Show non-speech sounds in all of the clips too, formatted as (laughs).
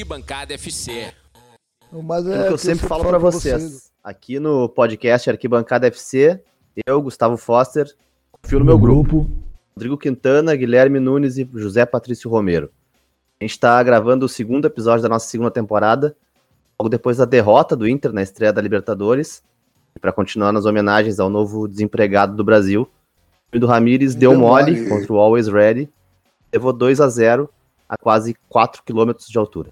Arquibancada FC. Mas é, que eu sempre falo para vocês. vocês. Aqui no podcast Arquibancada FC, eu, Gustavo Foster, confio no meu grupo. grupo. Rodrigo Quintana, Guilherme Nunes e José Patrício Romero. A gente está gravando o segundo episódio da nossa segunda temporada, logo depois da derrota do Inter na estreia da Libertadores, para continuar nas homenagens ao novo desempregado do Brasil. O do Ramires deu, deu mole, mole contra o Always Ready, levou 2 a 0 a quase 4 km de altura.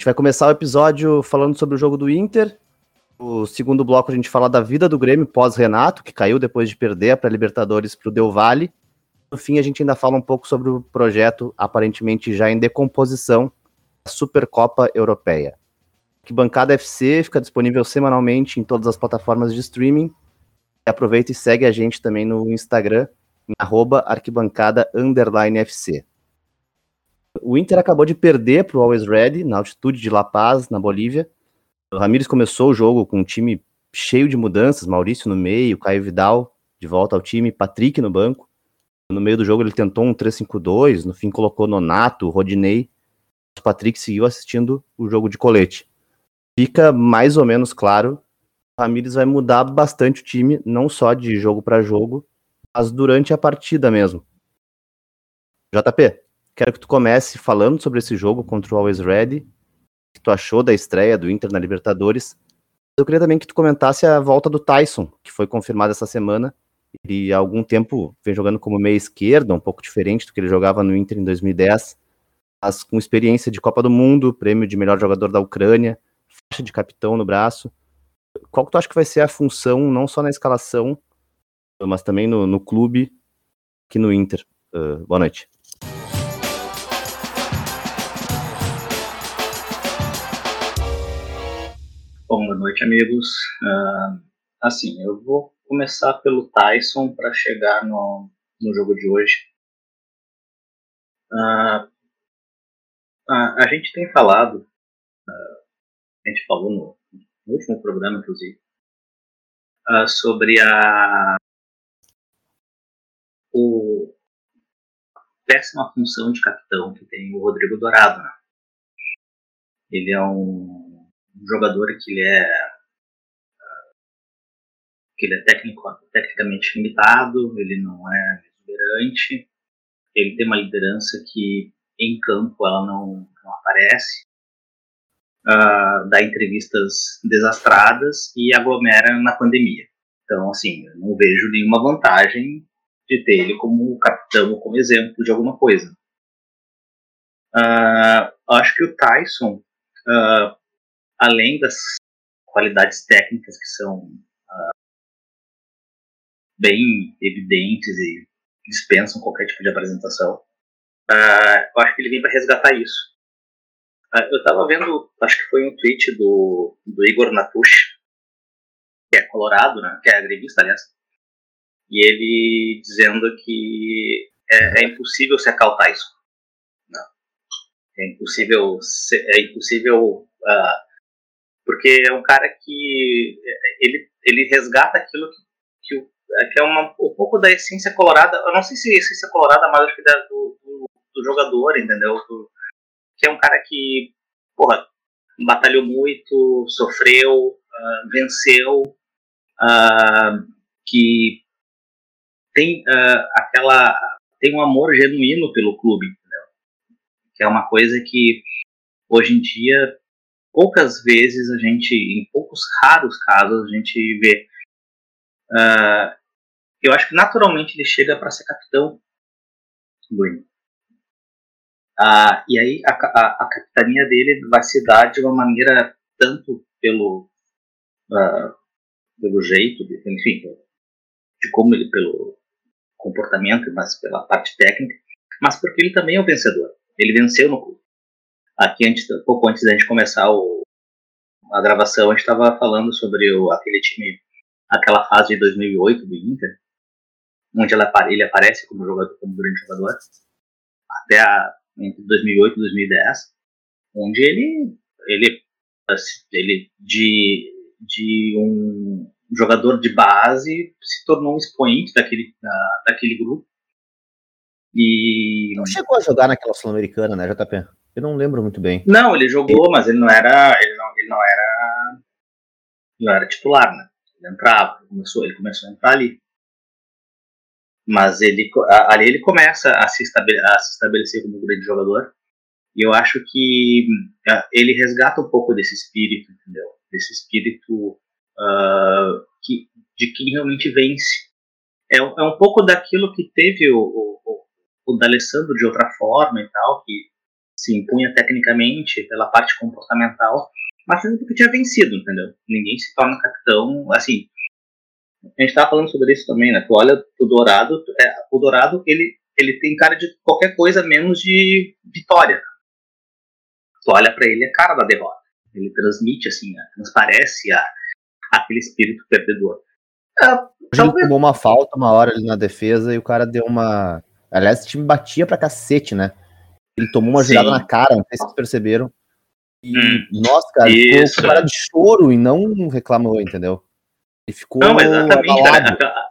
Gente vai começar o episódio falando sobre o jogo do Inter. O segundo bloco a gente fala da vida do Grêmio pós-Renato, que caiu depois de perder para Libertadores para o Del Valle. No fim, a gente ainda fala um pouco sobre o projeto, aparentemente já em decomposição, a Supercopa Europeia. Que Bancada FC fica disponível semanalmente em todas as plataformas de streaming. Aproveita e segue a gente também no Instagram, em arquibancada FC. O Inter acabou de perder para o Always Ready, na altitude de La Paz, na Bolívia. O Ramires começou o jogo com um time cheio de mudanças, Maurício no meio, Caio Vidal de volta ao time, Patrick no banco. No meio do jogo ele tentou um 3-5-2, no fim colocou Nonato, Rodinei. O Patrick seguiu assistindo o jogo de colete. Fica mais ou menos claro, o Ramires vai mudar bastante o time, não só de jogo para jogo, mas durante a partida mesmo. JP, Quero que tu comece falando sobre esse jogo contra o Always Ready, que tu achou da estreia do Inter na Libertadores. Eu queria também que tu comentasse a volta do Tyson, que foi confirmada essa semana. Ele há algum tempo vem jogando como meia esquerda, um pouco diferente do que ele jogava no Inter em 2010, mas com experiência de Copa do Mundo, prêmio de melhor jogador da Ucrânia, faixa de capitão no braço. Qual que tu acha que vai ser a função, não só na escalação, mas também no, no clube, aqui no Inter? Uh, boa noite. Noite, amigos. Uh, assim, eu vou começar pelo Tyson para chegar no, no jogo de hoje. Uh, uh, a gente tem falado, a gente falou no, no último programa, inclusive, sobre a o, péssima função de capitão que tem o Rodrigo Dourado. Né? Ele é um um jogador que ele é que ele é técnico, tecnicamente limitado, ele não é exuberante, ele tem uma liderança que em campo ela não, não aparece, uh, dá entrevistas desastradas e aglomera na pandemia. Então, assim, eu não vejo nenhuma vantagem de ter ele como capitão ou como exemplo de alguma coisa. Uh, acho que o Tyson, uh, além das qualidades técnicas que são uh, bem evidentes e dispensam qualquer tipo de apresentação, uh, eu acho que ele vem para resgatar isso. Uh, eu estava vendo, acho que foi um tweet do, do Igor Natush, que é colorado, né, que é agrevista, aliás, e ele dizendo que é, é impossível secar o Tyson. Não. É impossível, é impossível uh, porque é um cara que é, ele, ele resgata aquilo que, que, é, que é uma, um pouco da essência colorada, eu não sei se essência colorada, mas acho que do, do, do, jogador, entendeu? Do, que é um cara que, porra, batalhou muito, sofreu, uh, venceu, uh, que tem uh, aquela tem um amor genuíno pelo clube, entendeu? que é uma coisa que hoje em dia poucas vezes a gente, em poucos raros casos, a gente vê. Uh, eu acho que naturalmente ele chega para ser capitão do Uh, e aí a, a, a, capitania dele vai se dar de uma maneira tanto pelo uh, pelo jeito, de, enfim, de como ele pelo comportamento, mas pela parte técnica, mas porque ele também é o vencedor. Ele venceu no clube. Aqui, antes, pouco antes da gente começar o, a gravação, a gente estava falando sobre o, aquele time, aquela fase de 2008 do Inter, onde ela, ele aparece como jogador, como grande jogador, até a, entre 2008 e 2010, onde ele, ele, ele de, de um jogador de base se tornou um expoente daquele, da, daquele grupo. E... Não chegou a jogar naquela Sul-Americana, né, JP? Eu não lembro muito bem. Não, ele jogou, ele... mas ele não era. Ele não, ele não era. Não era titular, né? Ele entrava, ele começou, ele começou a entrar ali. Mas ele ali ele começa a se, a se estabelecer como um grande jogador. E eu acho que uh, ele resgata um pouco desse espírito, entendeu? Desse espírito uh, que, de quem realmente vence. É, é um pouco daquilo que teve o, o, o D'Alessandro de outra forma e tal, que se impunha tecnicamente pela parte comportamental, mas também porque tinha vencido, entendeu? Ninguém se torna capitão, assim, a gente estava falando sobre isso também, né? Tu olha o Dourado, é, o Dourado ele, ele tem cara de qualquer coisa menos de vitória. Tu olha para ele, é cara da derrota. Ele transmite, assim, né? transparece a, aquele espírito perdedor. É, ele tomou uma falta uma hora ali na defesa e o cara deu uma. Aliás, o time batia pra cacete, né? Ele tomou uma girada na cara, não sei se vocês perceberam. E, hum, nossa, cara, isso. ficou cara de choro e não reclamou, entendeu? Ele ficou. Não, exatamente, cara.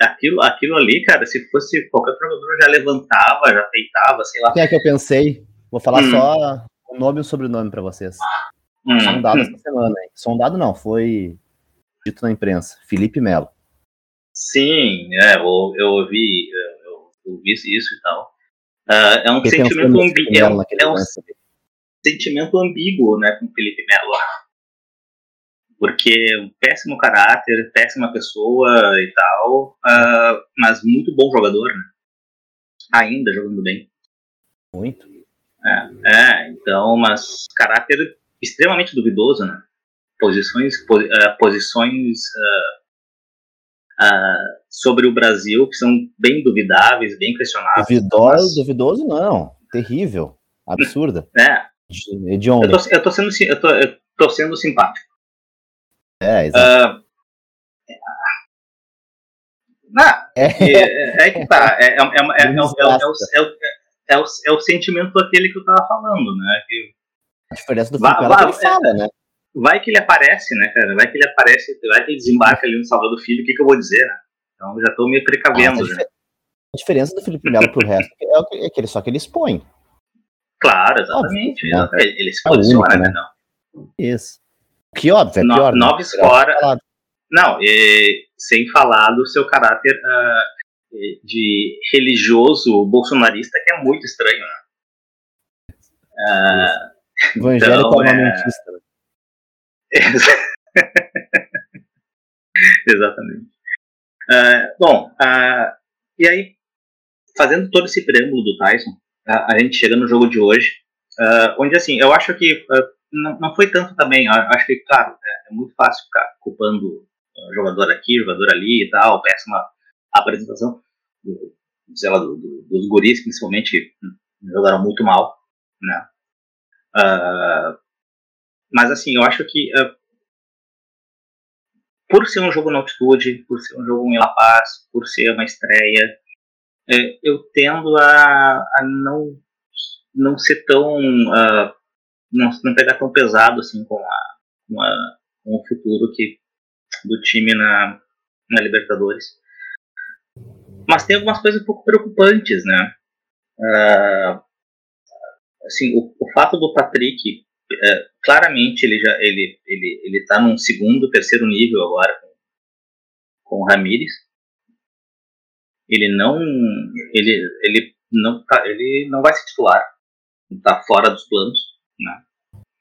Aquilo, aquilo ali, cara, se fosse qualquer jogador já levantava, já peitava, sei lá. Quem é que eu pensei? Vou falar hum. só o nome e o sobrenome para vocês. Hum. Sondado hum. essa semana, hein? Sondado não, foi dito na imprensa. Felipe Melo. Sim, é, eu, eu ouvi, eu, eu ouvi isso e tal. Uh, é um sentimento ambíguo. É, um, é um sentimento ambíguo, né, com Felipe Melo. Porque um péssimo caráter, péssima pessoa e tal, uh, mas muito bom jogador, né? Ainda jogando bem. Muito. É, é então, mas caráter extremamente duvidoso, né? Posições, uh, posições uh, sobre o Brasil que são bem duvidáveis, bem questionáveis. Duvidoso, duvidoso não, terrível, absurda. (laughs) é. De, de onde? Eu tô, eu tô, sendo, eu tô, eu tô sendo simpático. É, exato. Uh, é, é, é, que tá. É, é, é, é, o, é o sentimento aquele que eu tava falando, né? Que, a diferença do é que fala, né? Vai que ele aparece, né, cara? Vai que ele aparece, vai que ele desembarca ali no Salvador do Filho, o que, que eu vou dizer, né? Então já tô me precavendo. Ah, a diferença do Felipe Melo pro resto é, que ele, só que ele expõe. Claro, exatamente. Óbvio, né? Ele se posiciona, é único, né? Não. Isso. Que óbvio, é pior. No, né? Nove fora. Não, e, sem falar do seu caráter uh, de religioso bolsonarista, que é muito estranho, né? Uh, Evangélico então, armamentista. É... (laughs) Exatamente. Uh, bom, uh, e aí, fazendo todo esse preâmbulo do Tyson, uh, a gente chega no jogo de hoje, onde, assim, eu acho que não, não, foi tanto também, acho que, claro, é, é muito fácil ficar culpando jogador aqui, jogador ali e tal, péssima apresentação, sei lá, do, do, dos guris, principalmente, jogaram muito mal, né? Mas assim, eu acho que uh, por ser um jogo na altitude, por ser um jogo em La Paz, por ser uma estreia, uh, eu tendo a, a, não não ser tão uh, não, não pegar tão pesado assim com a, com, a, com o futuro que do time na, na Libertadores. Mas tem algumas coisas um pouco preocupantes, né? Uh, assim, o, o fato do Patrick é, claramente ele já ele ele ele está num segundo, terceiro nível agora com, com o Ramires. Ele não ele ele não tá, ele não vai se titular, está fora dos planos, né?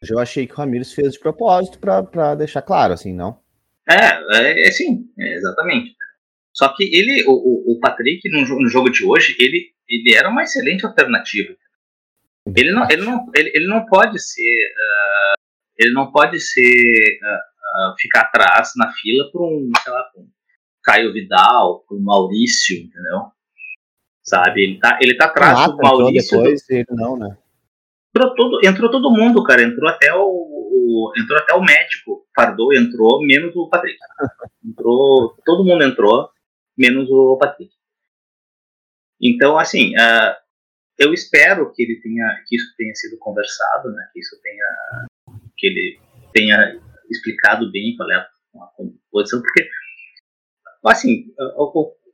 Eu achei que o Ramires fez de propósito para deixar claro, assim, não? É, é, é sim, é, exatamente. Só que ele, o, o Patrick, no, no, jogo de hoje, ele, ele era uma excelente alternativa. Ele não, ele não, ele, ele não pode ser, uh, ele não pode ser uh, uh, ficar atrás na fila por um, sei lá, um Caio Vidal, por um Maurício, entendeu? Sabe? Ele tá, ele tá atrás ah, do Maurício. Depois, do... ele não, né? Entrou todo, entrou todo mundo, cara. Entrou até o, o entrou até o médico. Fardou entrou, menos o Patrick. (laughs) entrou, todo mundo entrou, menos o Patrick. Então, assim, uh, eu espero que ele tenha, que isso tenha sido conversado, né? Que isso tenha, que ele tenha explicado bem qual é a, posição, porque assim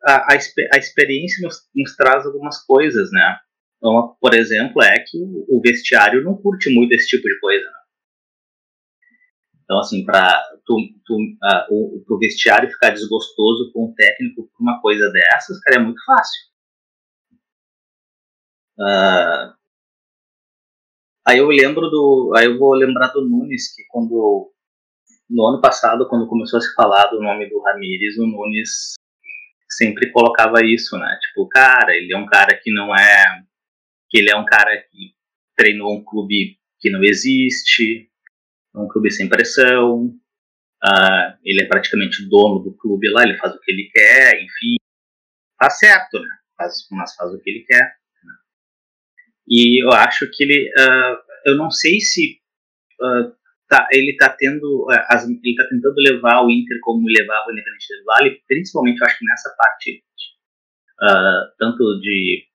a, a, a experiência nos, nos, traz algumas coisas, né? uma, por exemplo, é que o vestiário não curte muito esse tipo de coisa. Né? Então, assim, para uh, o, o vestiário ficar desgostoso com o técnico por uma coisa dessas, cara, é muito fácil. Uh, aí eu lembro do. Aí eu vou lembrar do Nunes, que quando. No ano passado, quando começou a se falar do nome do Ramires, o Nunes sempre colocava isso, né? Tipo, cara, ele é um cara que não é. que ele é um cara que treinou um clube que não existe, um clube sem pressão, uh, ele é praticamente dono do clube lá, ele faz o que ele quer, enfim, faz certo, né? Faz, mas faz o que ele quer. E eu acho que ele, uh, eu não sei se uh, tá, ele está tendo, as, ele está tentando levar o Inter como levava o Independente del Vale, principalmente eu acho que nessa parte tanto de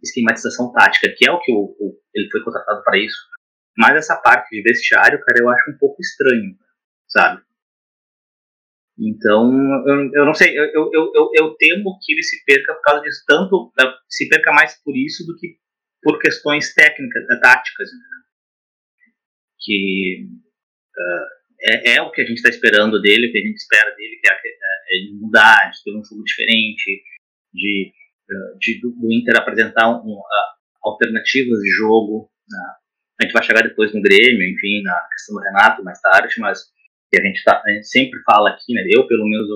esquematização tática, que é o que o, o, ele foi contratado para isso, mas essa parte de vestiário, cara, eu acho um pouco estranho, sabe? Então, eu, eu não sei, eu, eu, eu, eu temo que ele se perca por causa disso, tanto eh, se perca mais por isso do que por questões técnicas, táticas, né? que uh, é, é, o que a gente está esperando dele, o que a gente espera dele, que é, é, é de mudar, de ter um jogo diferente, de, de do, do Inter apresentar um, uh, alternativas de jogo, né? A gente vai chegar depois no Grêmio, enfim, na questão do Renato mais tarde, mas que a gente, tá, a gente sempre fala aqui, né? Eu, pelo menos,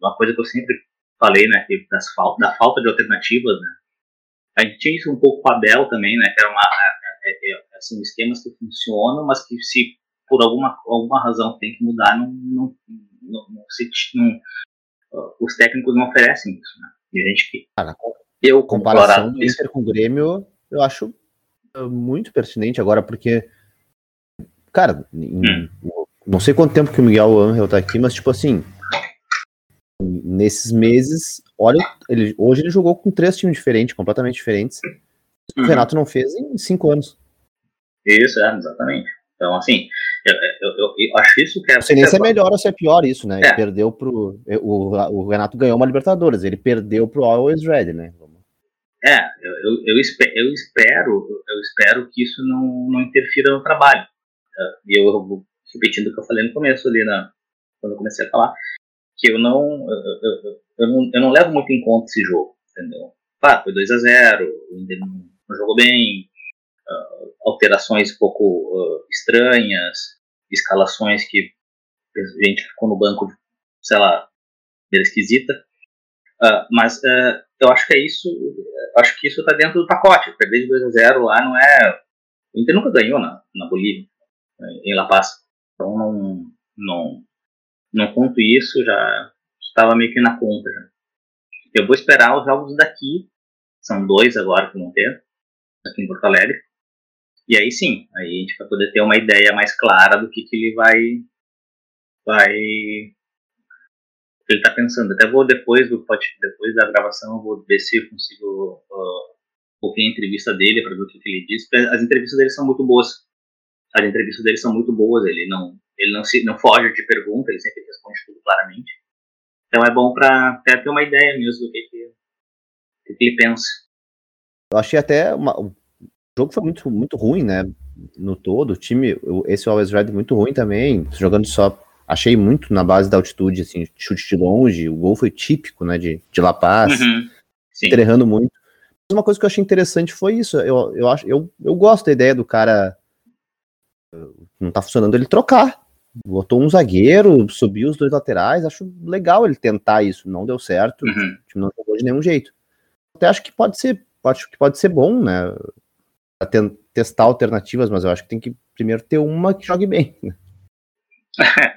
uma coisa que eu sempre falei, né? Das da falta de alternativas, né? A gente tinha isso um pouco com a Bel também, né? Que era uma, é, é, é, assim, esquemas que funcionam, mas que se por alguma, alguma razão tem que mudar, não, não, não, não, se, não os técnicos não oferecem isso, né? E a gente que. Cara, eu, comparação do Inter com o Grêmio, eu acho muito pertinente agora, porque, cara, em, não sei quanto tempo que o Miguel Angel tá aqui, mas, tipo assim, nesses meses, olha, ele, hoje ele jogou com três times diferentes, completamente diferentes. O uhum. Renato não fez em cinco anos. Isso, é, exatamente. Então, assim, eu, eu, eu, acho isso que é. Não sei nem se é melhor ou se é pior isso, né? É. Ele perdeu pro. O, o Renato ganhou uma Libertadores, ele perdeu pro Always Red, né? É, eu, eu, eu, espero, eu espero, eu espero que isso não, não interfira no trabalho. É, e eu, eu vou repetindo o que eu falei no começo ali, na, quando eu comecei a falar, que eu não, eu, eu, não, eu não levo muito em conta esse jogo, entendeu? Pá, foi 2 a 0 o Inter não, jogou bem, uh, alterações um pouco uh, estranhas, escalações que a gente ficou no banco, sei lá, era esquisita. Uh, mas eu acho que é isso, acho que isso está dentro do pacote. Perder de 2 a 0 lá não é. O Inter nunca ganhou na, na Bolívia, em La Paz. Então não, não, não conto isso, já estava meio que na conta. Já. Eu vou esperar os jogos daqui, são dois agora que vão ter, aqui em Porto Alegre. E aí sim, aí a gente vai poder ter uma ideia mais clara do que, que ele vai, vai ele está pensando. Até vou depois do depois da gravação, eu vou ver se eu consigo uh, ouvir a entrevista dele para ver o que, que, ele diz. As entrevistas dele são muito boas. As entrevistas dele são muito boas. Ele não ele não se não foge de pergunta. Ele sempre responde tudo claramente. Então é bom para ter uma ideia mesmo do que, que, que ele pensa. Eu achei até uma, o jogo foi muito muito ruim, né? No todo, o time, esse Always Red muito ruim também, jogando só achei muito na base da altitude, assim, chute de longe, o gol foi típico, né, de, de La Paz, uhum. errando muito. Mas uma coisa que eu achei interessante foi isso, eu, eu, acho, eu, eu gosto da ideia do cara, não tá funcionando, ele trocar, botou um zagueiro, subiu os dois laterais, acho legal ele tentar isso, não deu certo, uhum. não jogou de nenhum jeito. Até acho que pode ser, acho que pode ser bom, né, testar alternativas, mas eu acho que tem que primeiro ter uma que jogue bem, né? (laughs)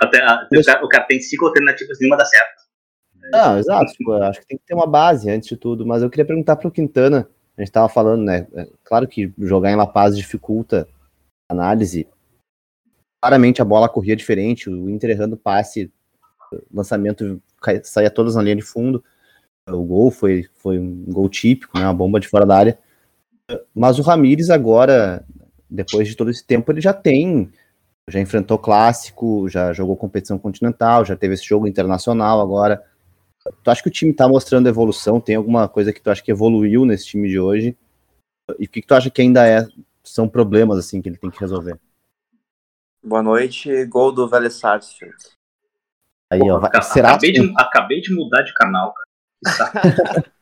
Até, a, o, cara, o, cara, tem cinco alternativas, nenhuma dá certo. Não, exato. Tipo, acho que tem que ter uma base antes de tudo. Mas eu queria perguntar para o Quintana. A gente estava falando, né? É, claro que jogar em La Paz dificulta análise. Claramente a bola corria diferente. O Inter errando passe, lançamento saía todas na linha de fundo. O gol foi, foi um gol típico, né? Uma bomba de fora da área. Mas o Ramires agora, depois de todo esse tempo, ele já tem já enfrentou clássico, já jogou competição continental, já teve esse jogo internacional agora. Tu acha que o time tá mostrando evolução? Tem alguma coisa que tu acha que evoluiu nesse time de hoje? E o que, que tu acha que ainda é, são problemas assim que ele tem que resolver? Boa noite, gol do Velho Sarsfield. Aí, ó, vai, será acabei, de, acabei de mudar de canal, cara.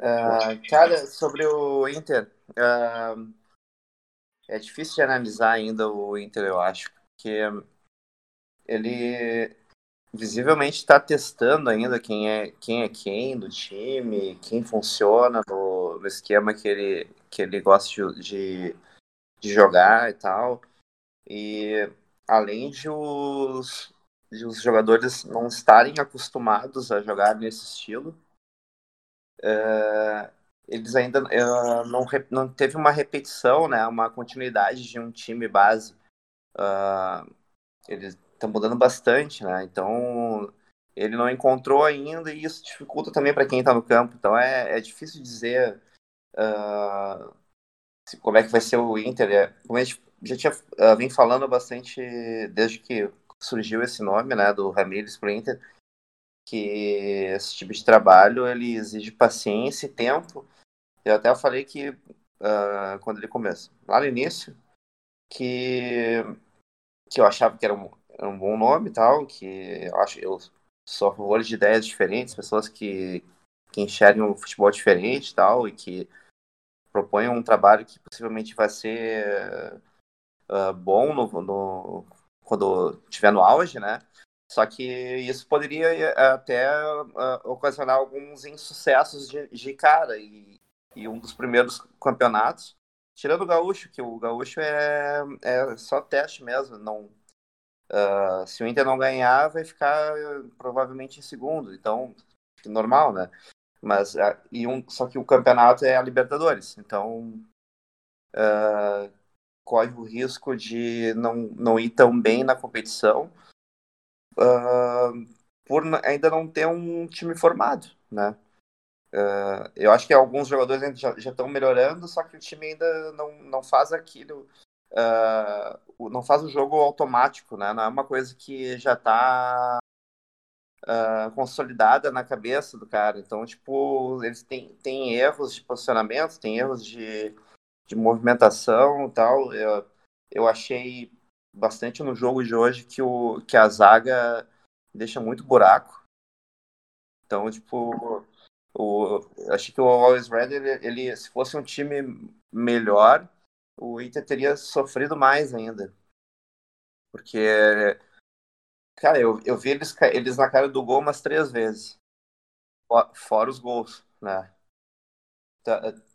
uh, (laughs) cara, sobre o Inter, uh, é difícil de analisar ainda o Inter, eu acho, porque ele visivelmente está testando ainda quem é quem é quem do time, quem funciona no, no esquema que ele, que ele gosta de, de jogar e tal. E além de os, de os jogadores não estarem acostumados a jogar nesse estilo, é, eles ainda é, não, não teve uma repetição, né, uma continuidade de um time base. Uh, eles estão mudando bastante, né? Então ele não encontrou ainda e isso dificulta também para quem está no campo. Então é, é difícil dizer uh, se, como é que vai ser o Inter. É, como a gente já tinha uh, vem falando bastante desde que surgiu esse nome, né, do Ramires para o Inter, que esse tipo de trabalho ele exige paciência e tempo. Eu até falei que uh, quando ele começa, lá no início, que que eu achava que era um, era um bom nome tal, que eu acho eu sou a favor de ideias diferentes, pessoas que, que enxergam o futebol diferente tal, e que propõem um trabalho que possivelmente vai ser uh, bom no, no, quando estiver no auge, né? Só que isso poderia até uh, ocasionar alguns insucessos de, de cara. E, e, um dos primeiros campeonatos, tirando o Gaúcho, que o Gaúcho é, é só teste mesmo. Não, uh, se o Inter não ganhar, vai ficar provavelmente em segundo. Então, normal, né? Mas, uh, e um, só que o campeonato é a Libertadores. Então, corre o risco de não, não ir tão bem na competição uh, por ainda não ter um time formado, né? Uh, eu acho que alguns jogadores já, já estão melhorando, só que o time ainda não, não faz aquilo, uh, não faz o jogo automático, né? Não é uma coisa que já está uh, consolidada na cabeça do cara. Então, tipo, eles têm, têm erros de posicionamento, têm erros de, de movimentação e tal. Eu, eu achei bastante no jogo de hoje que, o, que a zaga deixa muito buraco. Então, tipo, o, acho que o Always Red, ele, ele, se fosse um time melhor, o Inter teria sofrido mais ainda. Porque, cara, eu, eu vi eles, eles na cara do gol umas três vezes. Fora os gols, né?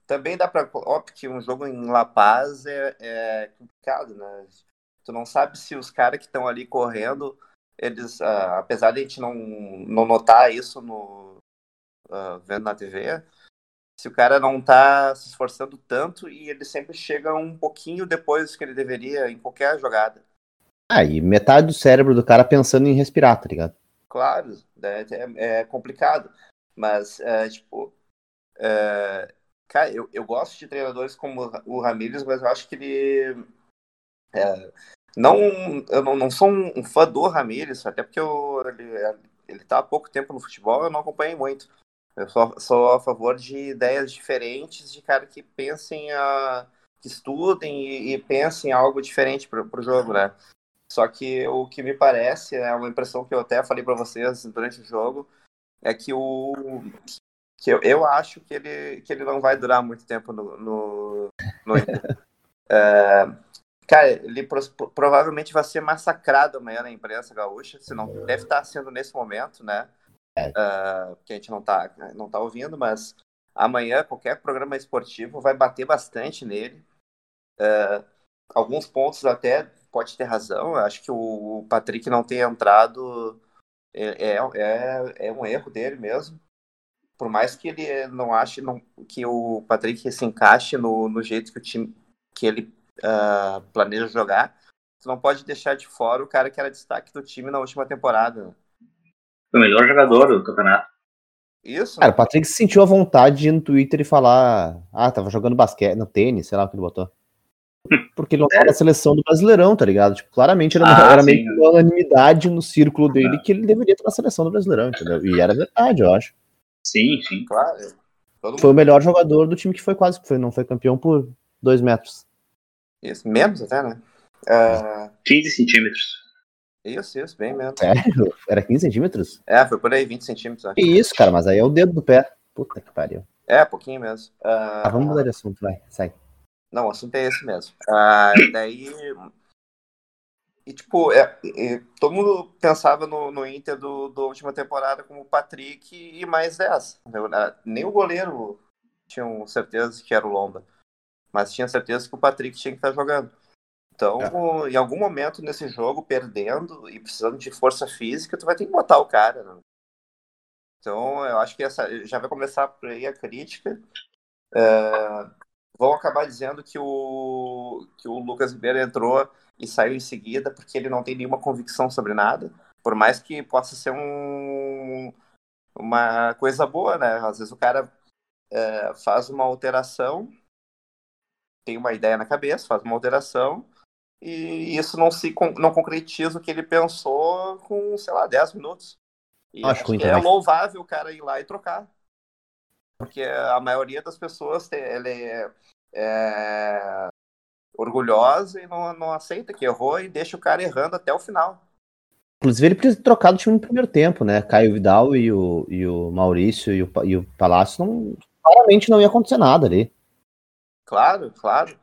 Também dá para Óbvio que um jogo em La Paz é, é complicado, né? Tu não sabe se os caras que estão ali correndo, eles, uh, apesar de a gente não, não notar isso no, uh, vendo na TV, se o cara não tá se esforçando tanto e ele sempre chega um pouquinho depois que ele deveria em qualquer jogada. Ah, e metade do cérebro do cara pensando em respirar, tá ligado? Claro, é, é, é complicado. Mas, é, tipo, é, cara, eu, eu gosto de treinadores como o Ramírez, mas eu acho que ele é, não, eu não, não sou um fã do Ramires, até porque eu, ele, ele tá há pouco tempo no futebol, eu não acompanhei muito. Eu sou, sou a favor de ideias diferentes, de cara que pensem, a, que estudem e, e pensem algo diferente para o jogo, né? Só que o que me parece, é uma impressão que eu até falei para vocês durante o jogo, é que o que eu, eu acho que ele, que ele não vai durar muito tempo no, no, no (laughs) é, Cara, ele pro, provavelmente vai ser massacrado amanhã na imprensa gaúcha, se não deve estar sendo nesse momento, né? Uh, que a gente não está não tá ouvindo, mas amanhã qualquer programa esportivo vai bater bastante nele. Uh, alguns pontos até pode ter razão. Eu acho que o Patrick não ter entrado é, é, é, é um erro dele mesmo. Por mais que ele não ache não, que o Patrick se encaixe no, no jeito que o time que ele uh, planeja jogar, tu não pode deixar de fora o cara que era destaque do time na última temporada. Foi o melhor jogador do campeonato. Isso. Cara, o Patrick se sentiu à vontade de ir no Twitter e falar. Ah, tava jogando basquete, no tênis, sei lá o que ele botou. (laughs) porque ele não tava na seleção do Brasileirão, tá ligado? Tipo, claramente era, ah, (laughs) era meio que uma unanimidade no círculo dele que ele deveria estar na seleção do Brasileirão, entendeu? E era verdade, eu acho. Sim, sim, claro. Todo foi mundo. o melhor jogador do time que foi quase, foi, não foi campeão por dois metros. Isso, menos até, né? Uh... 15 centímetros. Isso, isso, bem menos. Sério? Era 15 centímetros? É, foi por aí, 20 centímetros. Acho. Isso, cara, mas aí é o dedo do pé. Puta que pariu. É, pouquinho mesmo. Uh... Ah, vamos mudar de assunto, vai, sai. Não, o assunto é esse mesmo. Uh, daí. E, tipo, é, é, todo mundo pensava no, no Inter do, do última temporada como o Patrick e mais 10. Nem o goleiro tinham certeza que era o Lomba. Mas tinha certeza que o Patrick tinha que estar jogando. Então, é. em algum momento nesse jogo, perdendo e precisando de força física, tu vai ter que botar o cara. Né? Então, eu acho que essa já vai começar por aí a crítica. É, vão acabar dizendo que o, que o Lucas Ribeiro entrou e saiu em seguida porque ele não tem nenhuma convicção sobre nada, por mais que possa ser um, uma coisa boa, né? Às vezes o cara é, faz uma alteração, tem uma ideia na cabeça, faz uma alteração e isso não se não concretiza o que ele pensou com, sei lá, 10 minutos. E acho, acho que é louvável o cara ir lá e trocar. Porque a maioria das pessoas tem, é, é orgulhosa e não, não aceita que errou e deixa o cara errando até o final. Inclusive, ele precisa trocar o time no primeiro tempo, né? Caio Vidal e o, e o Maurício e o, e o Palácio não, claramente não ia acontecer nada ali. Claro, claro.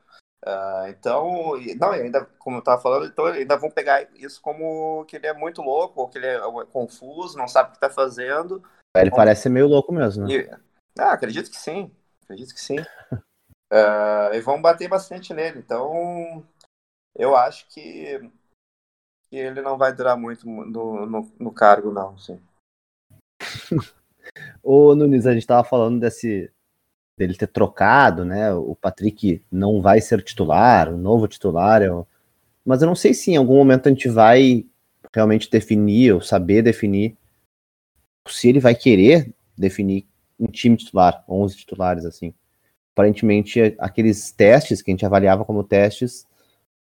Uh, então, não, ainda, como eu estava falando, então ainda vão pegar isso como que ele é muito louco, ou que ele é, é confuso, não sabe o que está fazendo. Ele parece ser meio louco mesmo, né? E, ah, acredito que sim, acredito que sim. Uh, (laughs) e vão bater bastante nele. Então, eu acho que, que ele não vai durar muito no, no, no cargo, não. Sim. (laughs) Ô, Nunes, a gente estava falando desse dele ter trocado, né? O Patrick não vai ser titular, o novo titular é o... Mas eu não sei se em algum momento a gente vai realmente definir ou saber definir se ele vai querer definir um time titular, 11 titulares assim aparentemente aqueles testes que a gente avaliava como testes,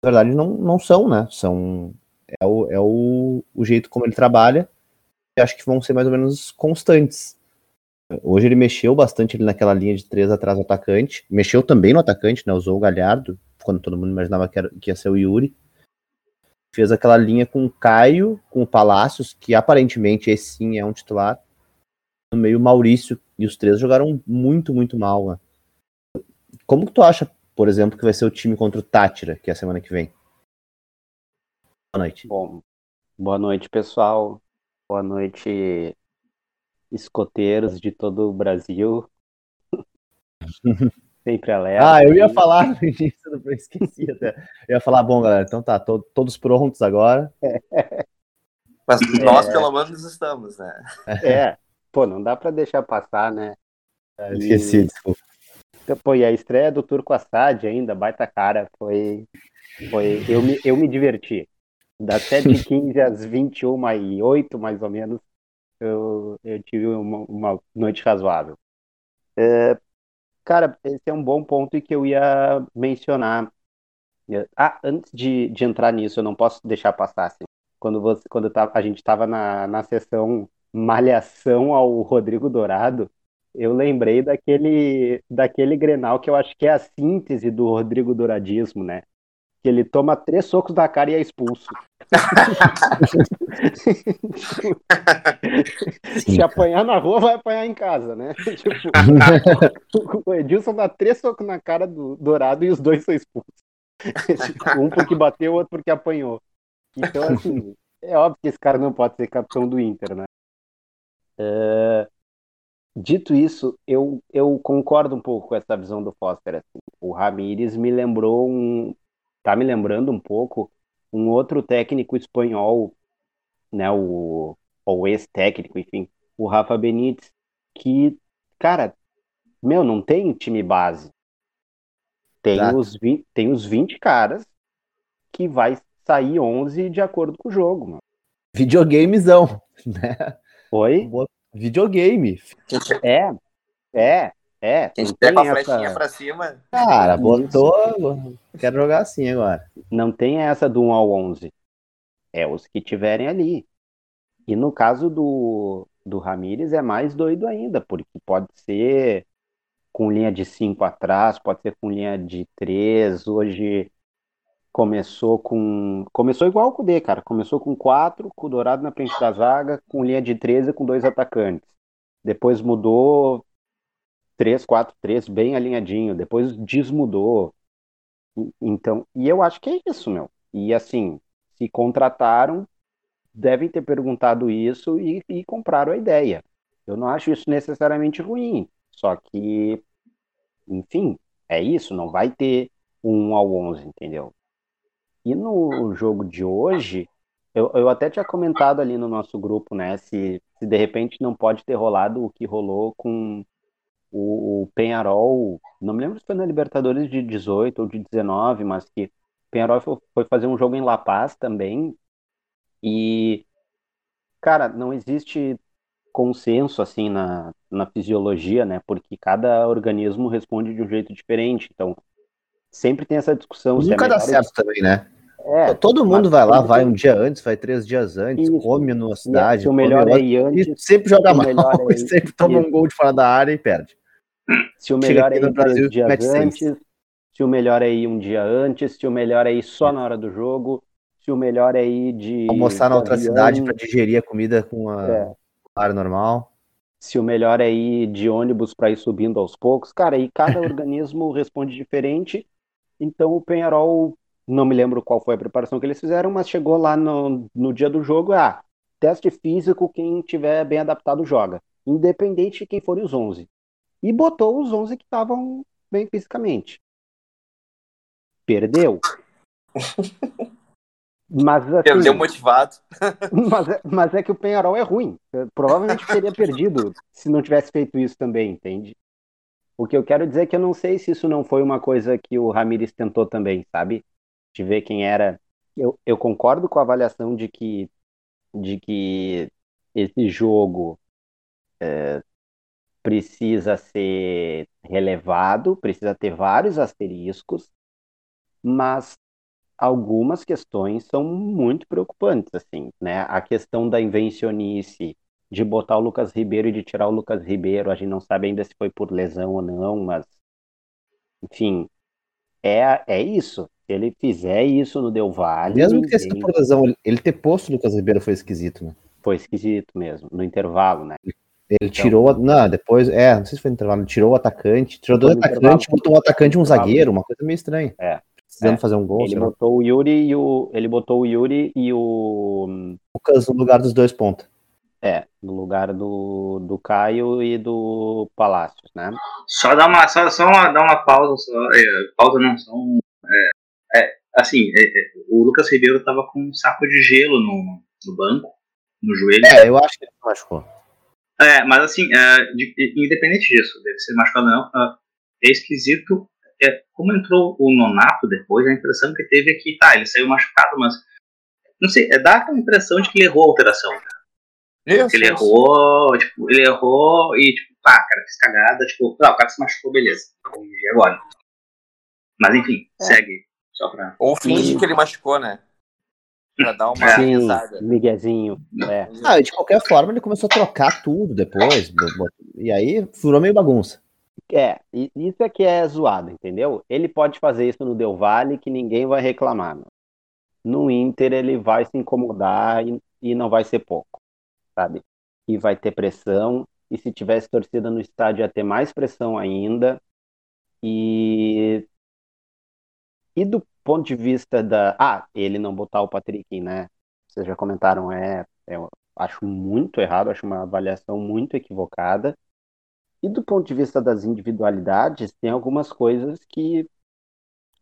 na verdade não, não são, né? São é o, é o, o jeito como ele trabalha e acho que vão ser mais ou menos constantes. Hoje ele mexeu bastante ali naquela linha de três atrás do atacante, mexeu também no atacante, né? Usou o Galhardo, quando todo mundo imaginava que, era, que ia ser o Yuri. Fez aquela linha com o Caio, com o Palácios, que aparentemente esse sim é um titular. No meio, Maurício, e os três jogaram muito, muito mal, né? Como que tu acha, por exemplo, que vai ser o time contra o Tátira, que é a semana que vem? Boa noite. Bom, boa noite, pessoal. Boa noite, escoteiros de todo o Brasil. (laughs) Sempre alerta. Ah, eu ia falar eu esqueci até. Eu ia falar, bom, galera, então tá, to todos prontos agora. (laughs) Mas nós, é... pelo menos, estamos, né? É, pô, não dá pra deixar passar, né? É, esqueci, e... desculpa. Pô, e a estreia do Turco Assad ainda, baita cara, foi. foi eu, me, eu me diverti. Das (laughs) 7h15 às 21 e 8 mais ou menos, eu, eu tive uma, uma noite razoável. É, cara, esse é um bom ponto e que eu ia mencionar. Ah, antes de, de entrar nisso, eu não posso deixar passar assim. Quando, você, quando a gente estava na, na sessão Malhação ao Rodrigo Dourado, eu lembrei daquele, daquele Grenal que eu acho que é a síntese do Rodrigo Douradismo, né? Que ele toma três socos na cara e é expulso. (laughs) Se apanhar na rua, vai apanhar em casa, né? (laughs) Tipo, o Edilson dá três socos na cara do Dourado e os dois são expulsos. (laughs) um porque bateu, outro porque apanhou. Então, assim, é óbvio que esse cara não pode ser capitão do Inter, né? Uh, Dito isso, eu, eu concordo um pouco com essa visão do Foster. Assim. O Ramires me lembrou um. Tá me lembrando um pouco um outro técnico espanhol, né? O, ou ex-técnico, enfim, o Rafa Benítez, que, cara, meu, não tem time base. Tem os, 20, tem os 20 caras que vai sair 11 de acordo com o jogo, mano. Videogamezão, (laughs) né? Oi? Videogame. É, é, É, Quem tiver com a flechinha pra cima. Cara, botou. Quero jogar assim agora. não tem essa do 1 ao 11. É os que tiverem ali. E no caso do, do Ramires é mais doido ainda, porque pode ser com linha de 5 atrás, pode ser com linha de 3. Hoje começou com. Começou igual o Cudê, cara. Começou com 4, com o Dourado na frente da zaga, com linha de 13 com dois atacantes. Depois mudou 3, 4, 3, bem alinhadinho. Depois desmudou. Então, e eu acho que é isso, meu. E assim, se contrataram, devem ter perguntado isso e, e compraram a ideia. Eu não acho isso necessariamente ruim. Só que, enfim, é isso, não vai ter um 1 ao 11, entendeu? E no jogo de hoje, eu, eu até tinha comentado ali no nosso grupo, né, se, se de repente não pode ter rolado o que rolou com o, o Penharol, não me lembro se foi na Libertadores de 18 ou de 19, mas que o Penharol foi, fazer um jogo em La Paz também, e, cara, não existe consenso assim na, na fisiologia, né? Porque cada organismo responde de um jeito diferente. Então, sempre tem essa discussão. se é Nunca dá certo também, né? É, Todo mundo vai lá, vai um dia antes, vai três dias antes, Isso. come numa é- cidade. se o melhor é (laughs) ir antes, E sempre joga mal, é sempre toma isso. um gol de fora da área e perde. Se o melhor é ir três dias antes, se o melhor é ir um dia antes, se o melhor é ir só na hora do jogo, se o melhor é ir de Almoçar na outra avião, cidade para digerir a comida com a É. com a área normal. se o melhor é ir de ônibus para ir subindo aos poucos. Cara, e cada (laughs) organismo responde diferente. Então o Penharol, não me lembro qual foi a preparação que eles fizeram, mas chegou lá no, no dia do jogo, ah, teste físico, quem tiver bem adaptado joga, independente de quem forem os 11. E botou os 11 que estavam bem fisicamente. Perdeu. Mas assim, Perdeu motivado. (laughs) mas, é- mas é que o Penharol é ruim. Eu provavelmente teria perdido se não tivesse feito isso também, entende? O que eu quero dizer é que eu não sei se isso não foi uma coisa que o Ramires tentou também, sabe? De ver quem era. Eu, eu concordo com a avaliação de que, de que esse jogo é, precisa ser relevado, precisa ter vários asteriscos, mas algumas questões são muito preocupantes, assim, né? A questão da invencionice, de botar o Lucas Ribeiro e de tirar o Lucas Ribeiro, a gente não sabe ainda se foi por lesão ou não, mas, enfim, é, é isso. Se ele fizer isso no Del Valle, Mesmo que tenha sido por lesão, ele- ele ter posto o Lucas Ribeiro foi esquisito, né? foi esquisito mesmo, no intervalo, né? Ele tirou. a- Não, depois. É, não sei se foi no intervalo. Ele tirou o atacante, tirou dois atacantes, botou um atacante e um zagueiro, uma coisa meio estranha. É. Precisando É. fazer um gol. Ele botou o Yuri e o ele botou o Yuri e o Lucas no lugar dos dois pontos. é, no lugar do, do Caio e do Palácios, né? Só dar uma, só, só uma, dar uma pausa, só, é, pausa não, só um, é, é, assim, é, é, o Lucas Ribeiro tava com um saco de gelo no, no banco, no joelho. É, eu acho que ele machucou. É, mas assim, é, de- independente disso, deve ser machucado ou não, ah, é esquisito. É, como entrou o Nonato depois, a impressão que teve é que, tá, ele saiu machucado, mas. Não sei, é, dá aquela impressão de que ele errou a alteração. Isso, Ele isso. errou, tipo, ele errou e, tipo, pá, cara, fiz cagada, tipo, não, o cara se machucou, beleza. E agora? Mas enfim, É. segue. Só pra. Ou finge E- que ele machucou, né? Pra dar uma. Sim, risada. Miguezinho, é. Ah, e de qualquer forma, ele começou a trocar tudo depois. E aí furou meio bagunça. É, isso é que é zoado, entendeu? Ele pode fazer isso no Del Valle que ninguém vai reclamar. No Inter ele vai se incomodar e, e não vai ser pouco, sabe? E vai ter pressão, e se tivesse torcida no estádio ia ter mais pressão ainda. E e do ponto de vista da, ah, ele não botar o Patrick, né? Vocês já comentaram, é, é eu acho muito errado, acho uma avaliação muito equivocada. E do ponto de vista das individualidades, tem algumas coisas que,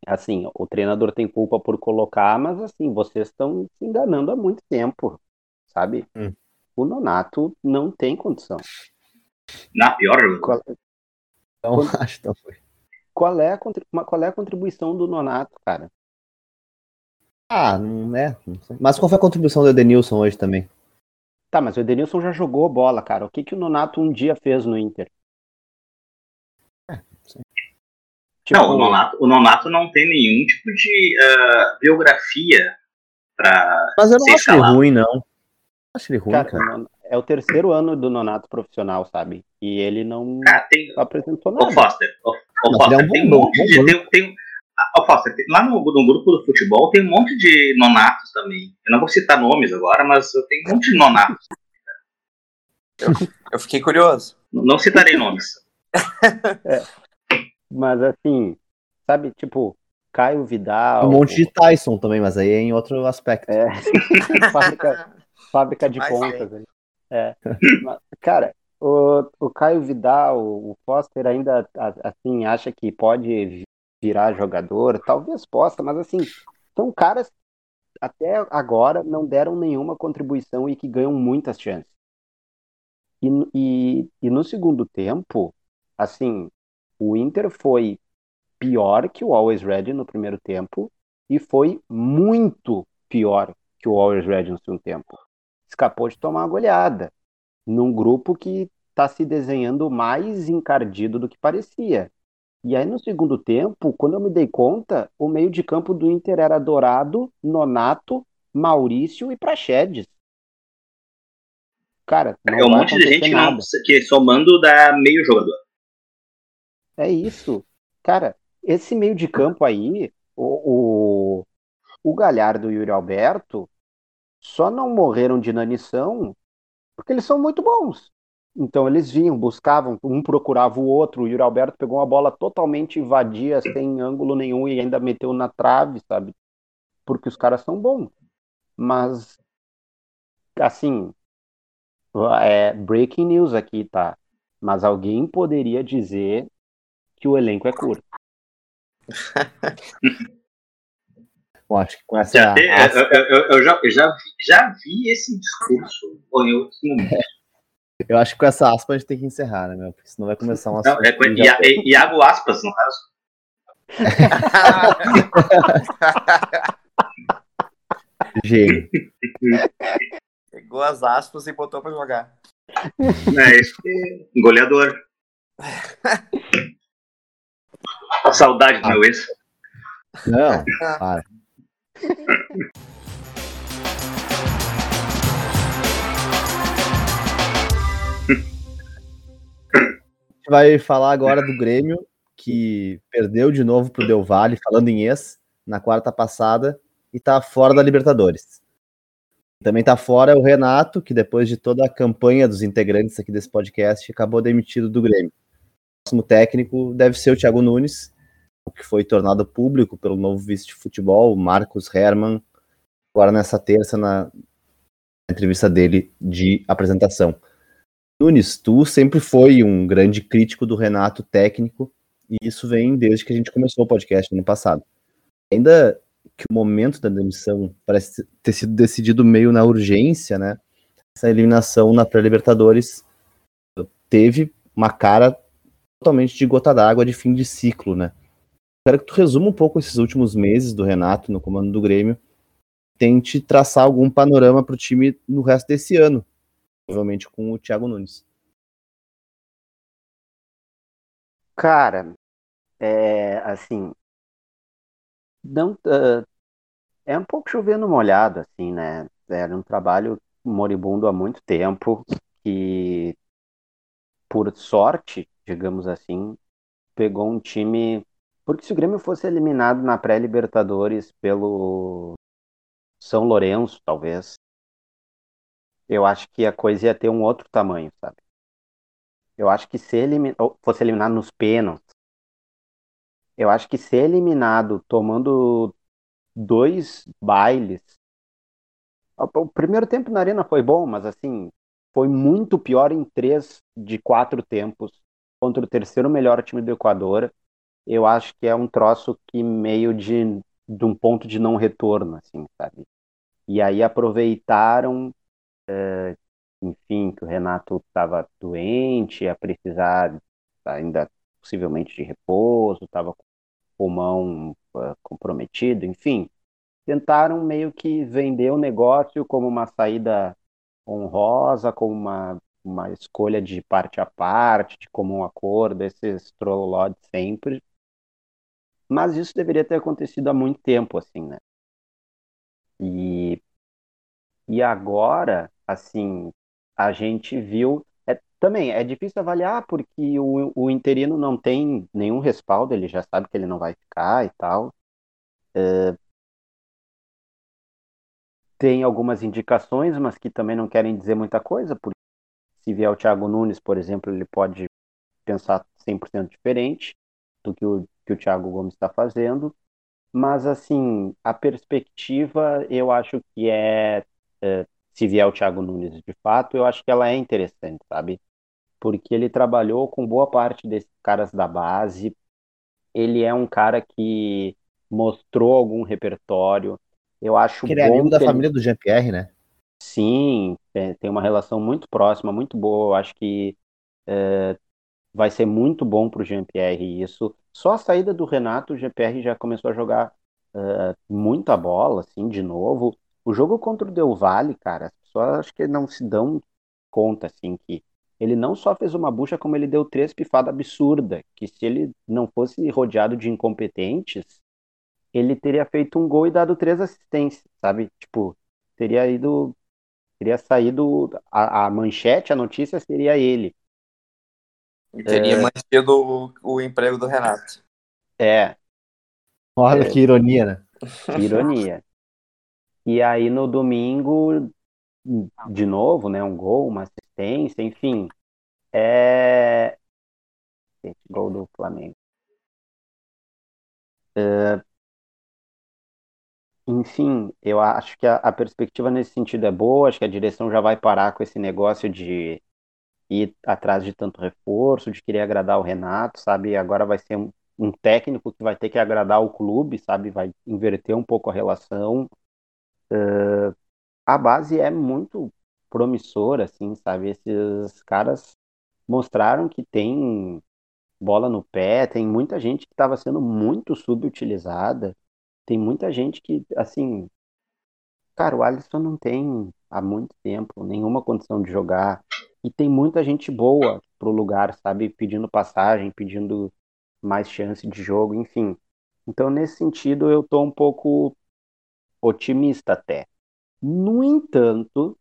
assim, o treinador tem culpa por colocar, mas assim, vocês estão se enganando há muito tempo, sabe? Hum. O Nonato não tem condição. Na pior, Qual, Então, Quando- (laughs) acho que não foi. Qual é a, qual é a contribuição do Nonato, cara? Ah, não é. Não sei. Mas qual foi a contribuição do Edenilson hoje também? Tá, mas o Edenilson já jogou bola, cara. O que, que o Nonato um dia fez no Inter? Tipo... Não, o Nonato, o Nonato não tem nenhum tipo de uh, biografia pra. Mas eu não acho ele ruim, não. Acho ele ruim, cara. cara. É o terceiro ano do Nonato profissional, sabe? E ele não cara, tem... apresentou nada. Ô, Foster, ô, ô, Foster é um tem um monte de. Tem, tem, Foster, tem, lá no, no, grupo do futebol tem um monte de nonatos também. Eu não vou citar nomes agora, mas eu tenho um monte de nonatos. Eu, eu fiquei curioso. Não, não citarei nomes. (laughs) é. Mas assim, sabe, tipo, Caio Vidal. Um monte de Tyson também, mas aí é em outro aspecto. É. (laughs) fábrica, fábrica de pontas. É. Mas, cara, o, o Caio Vidal, o Foster ainda assim acha que pode virar jogador, talvez possa, mas assim, são caras que até agora não deram nenhuma contribuição e que ganham muitas chances. E, e, e no segundo tempo, assim, o Inter foi pior que o Always Ready no primeiro tempo e foi muito pior que o Always Ready no segundo tempo. Escapou de tomar uma goleada num grupo que está se desenhando mais encardido do que parecia. E aí no segundo tempo, quando eu me dei conta, o meio de campo do Inter era Dourado, Nonato, Maurício e Praxedes. Cara, é um monte de gente nada. que somando dá meio jogador. É isso. Cara, esse meio de campo aí, o, o, o Galhardo e o Yuri Alberto só não morreram de inanição porque eles são muito bons. Então eles vinham, buscavam, um procurava o outro. O Yuri Alberto pegou uma bola totalmente vadia, sem ângulo nenhum e ainda meteu na trave, sabe? Porque os caras são bons. Mas, assim, é breaking news aqui, tá? Mas alguém poderia dizer que o elenco é curto. (laughs) eu acho que com essa. Já, eu, eu, eu, já, eu já, vi, já vi esse discurso em outros momentos. Eu acho que com essa aspa a gente tem que encerrar, né, meu? Porque senão vai começar uma. Não, é já... Iago Aspas, no caso. (laughs) Gênio. Pegou as aspas e botou pra jogar. É, isso que... goleador. (laughs) Saudade do ah. meu ex. Não, para. Vai falar agora do Grêmio, que perdeu de novo pro Del Valle, falando em ex, na quarta passada, e tá fora da Libertadores. Também tá fora o Renato, que depois de toda a campanha dos integrantes aqui desse podcast, acabou demitido do Grêmio próximo técnico deve ser o Thiago Nunes, o que foi tornado público pelo novo vice de futebol, Marcos Herman, agora nessa terça na entrevista dele de apresentação. Nunes, tu sempre foi um grande crítico do Renato técnico, e isso vem desde que a gente começou o podcast no ano passado. Ainda que o momento da demissão parece ter sido decidido meio na urgência, né? Essa eliminação na pré-Libertadores teve uma cara totalmente de gota d'água de fim de ciclo, né? Quero que tu resuma um pouco esses últimos meses do Renato no comando do Grêmio, tente traçar algum panorama para o time no resto desse ano, provavelmente com o Thiago Nunes. Cara, é assim, não uh, é um pouco chovendo molhado, assim, né? Era um trabalho moribundo há muito tempo que, por sorte, digamos assim, pegou um time. Porque se o Grêmio fosse eliminado na pré-Libertadores pelo São Lourenço, talvez, eu acho que a coisa ia ter um outro tamanho, sabe? Eu acho que se elimin... fosse eliminado nos pênaltis, eu acho que ser eliminado tomando dois bailes. O primeiro tempo na arena foi bom, mas assim, foi muito pior em três de quatro tempos contra o terceiro melhor time do Equador, eu acho que é um troço que meio de, de um ponto de não retorno, assim, sabe? E aí aproveitaram, é, enfim, que o Renato estava doente, ia precisar ainda possivelmente de repouso, estava com o pulmão uh, comprometido, enfim, tentaram meio que vender o negócio como uma saída honrosa, como uma uma escolha de parte a parte, de comum acordo, esses trolló de sempre. Mas isso deveria ter acontecido há muito tempo, assim, né? E, e agora, assim, a gente viu. É, também é difícil avaliar porque o, o interino não tem nenhum respaldo, ele já sabe que ele não vai ficar e tal. É, tem algumas indicações, mas que também não querem dizer muita coisa, porque se vier o Thiago Nunes, por exemplo, ele pode pensar 100% diferente do que o, que o Thiago Gomes está fazendo. Mas, assim, a perspectiva eu acho que é, é, se vier o Thiago Nunes de fato, eu acho que ela é interessante, sabe? Porque ele trabalhou com boa parte desses caras da base. Ele é um cara que mostrou algum repertório. Eu acho que ele é amigo da ele... família do Jean-Pierre, né? Sim, tem uma relação muito próxima, muito boa. Eu acho que é, vai ser muito bom para o Jean-Pierre isso. Só a saída do Renato, o Jean-Pierre já começou a jogar uh, muita bola, assim, de novo. O jogo contra o Del Valle, cara, as pessoas acho que não se dão conta, assim, que ele não só fez uma bucha, como ele deu três pifadas absurdas, que se ele não fosse rodeado de incompetentes, ele teria feito um gol e dado três assistências, sabe? Tipo, teria ido, teria saído, a, a manchete, a notícia seria ele. E teria é... mantido o, o, emprego do Renato. É. Olha é... que ironia, né? (laughs) Que ironia. E aí no domingo, de novo, né? Um gol, uma assistência, enfim. É. Gol do Flamengo. É... Enfim, eu acho que a, a perspectiva nesse sentido é boa, acho que a direção já vai parar com esse negócio de ir atrás de tanto reforço, de querer agradar o Renato, sabe? Agora vai ser um, um técnico que vai ter que agradar o clube, sabe? Vai inverter um pouco a relação. Uh, a base é muito promissora, assim, sabe? Esses caras mostraram que tem bola no pé, tem muita gente que estava sendo muito subutilizada, tem muita gente que, assim, cara, o Alisson não tem há muito tempo nenhuma condição de jogar. E tem muita gente boa pro lugar, sabe? Pedindo passagem, pedindo mais chance de jogo, enfim. Então, nesse sentido, eu tô um pouco otimista até. No entanto,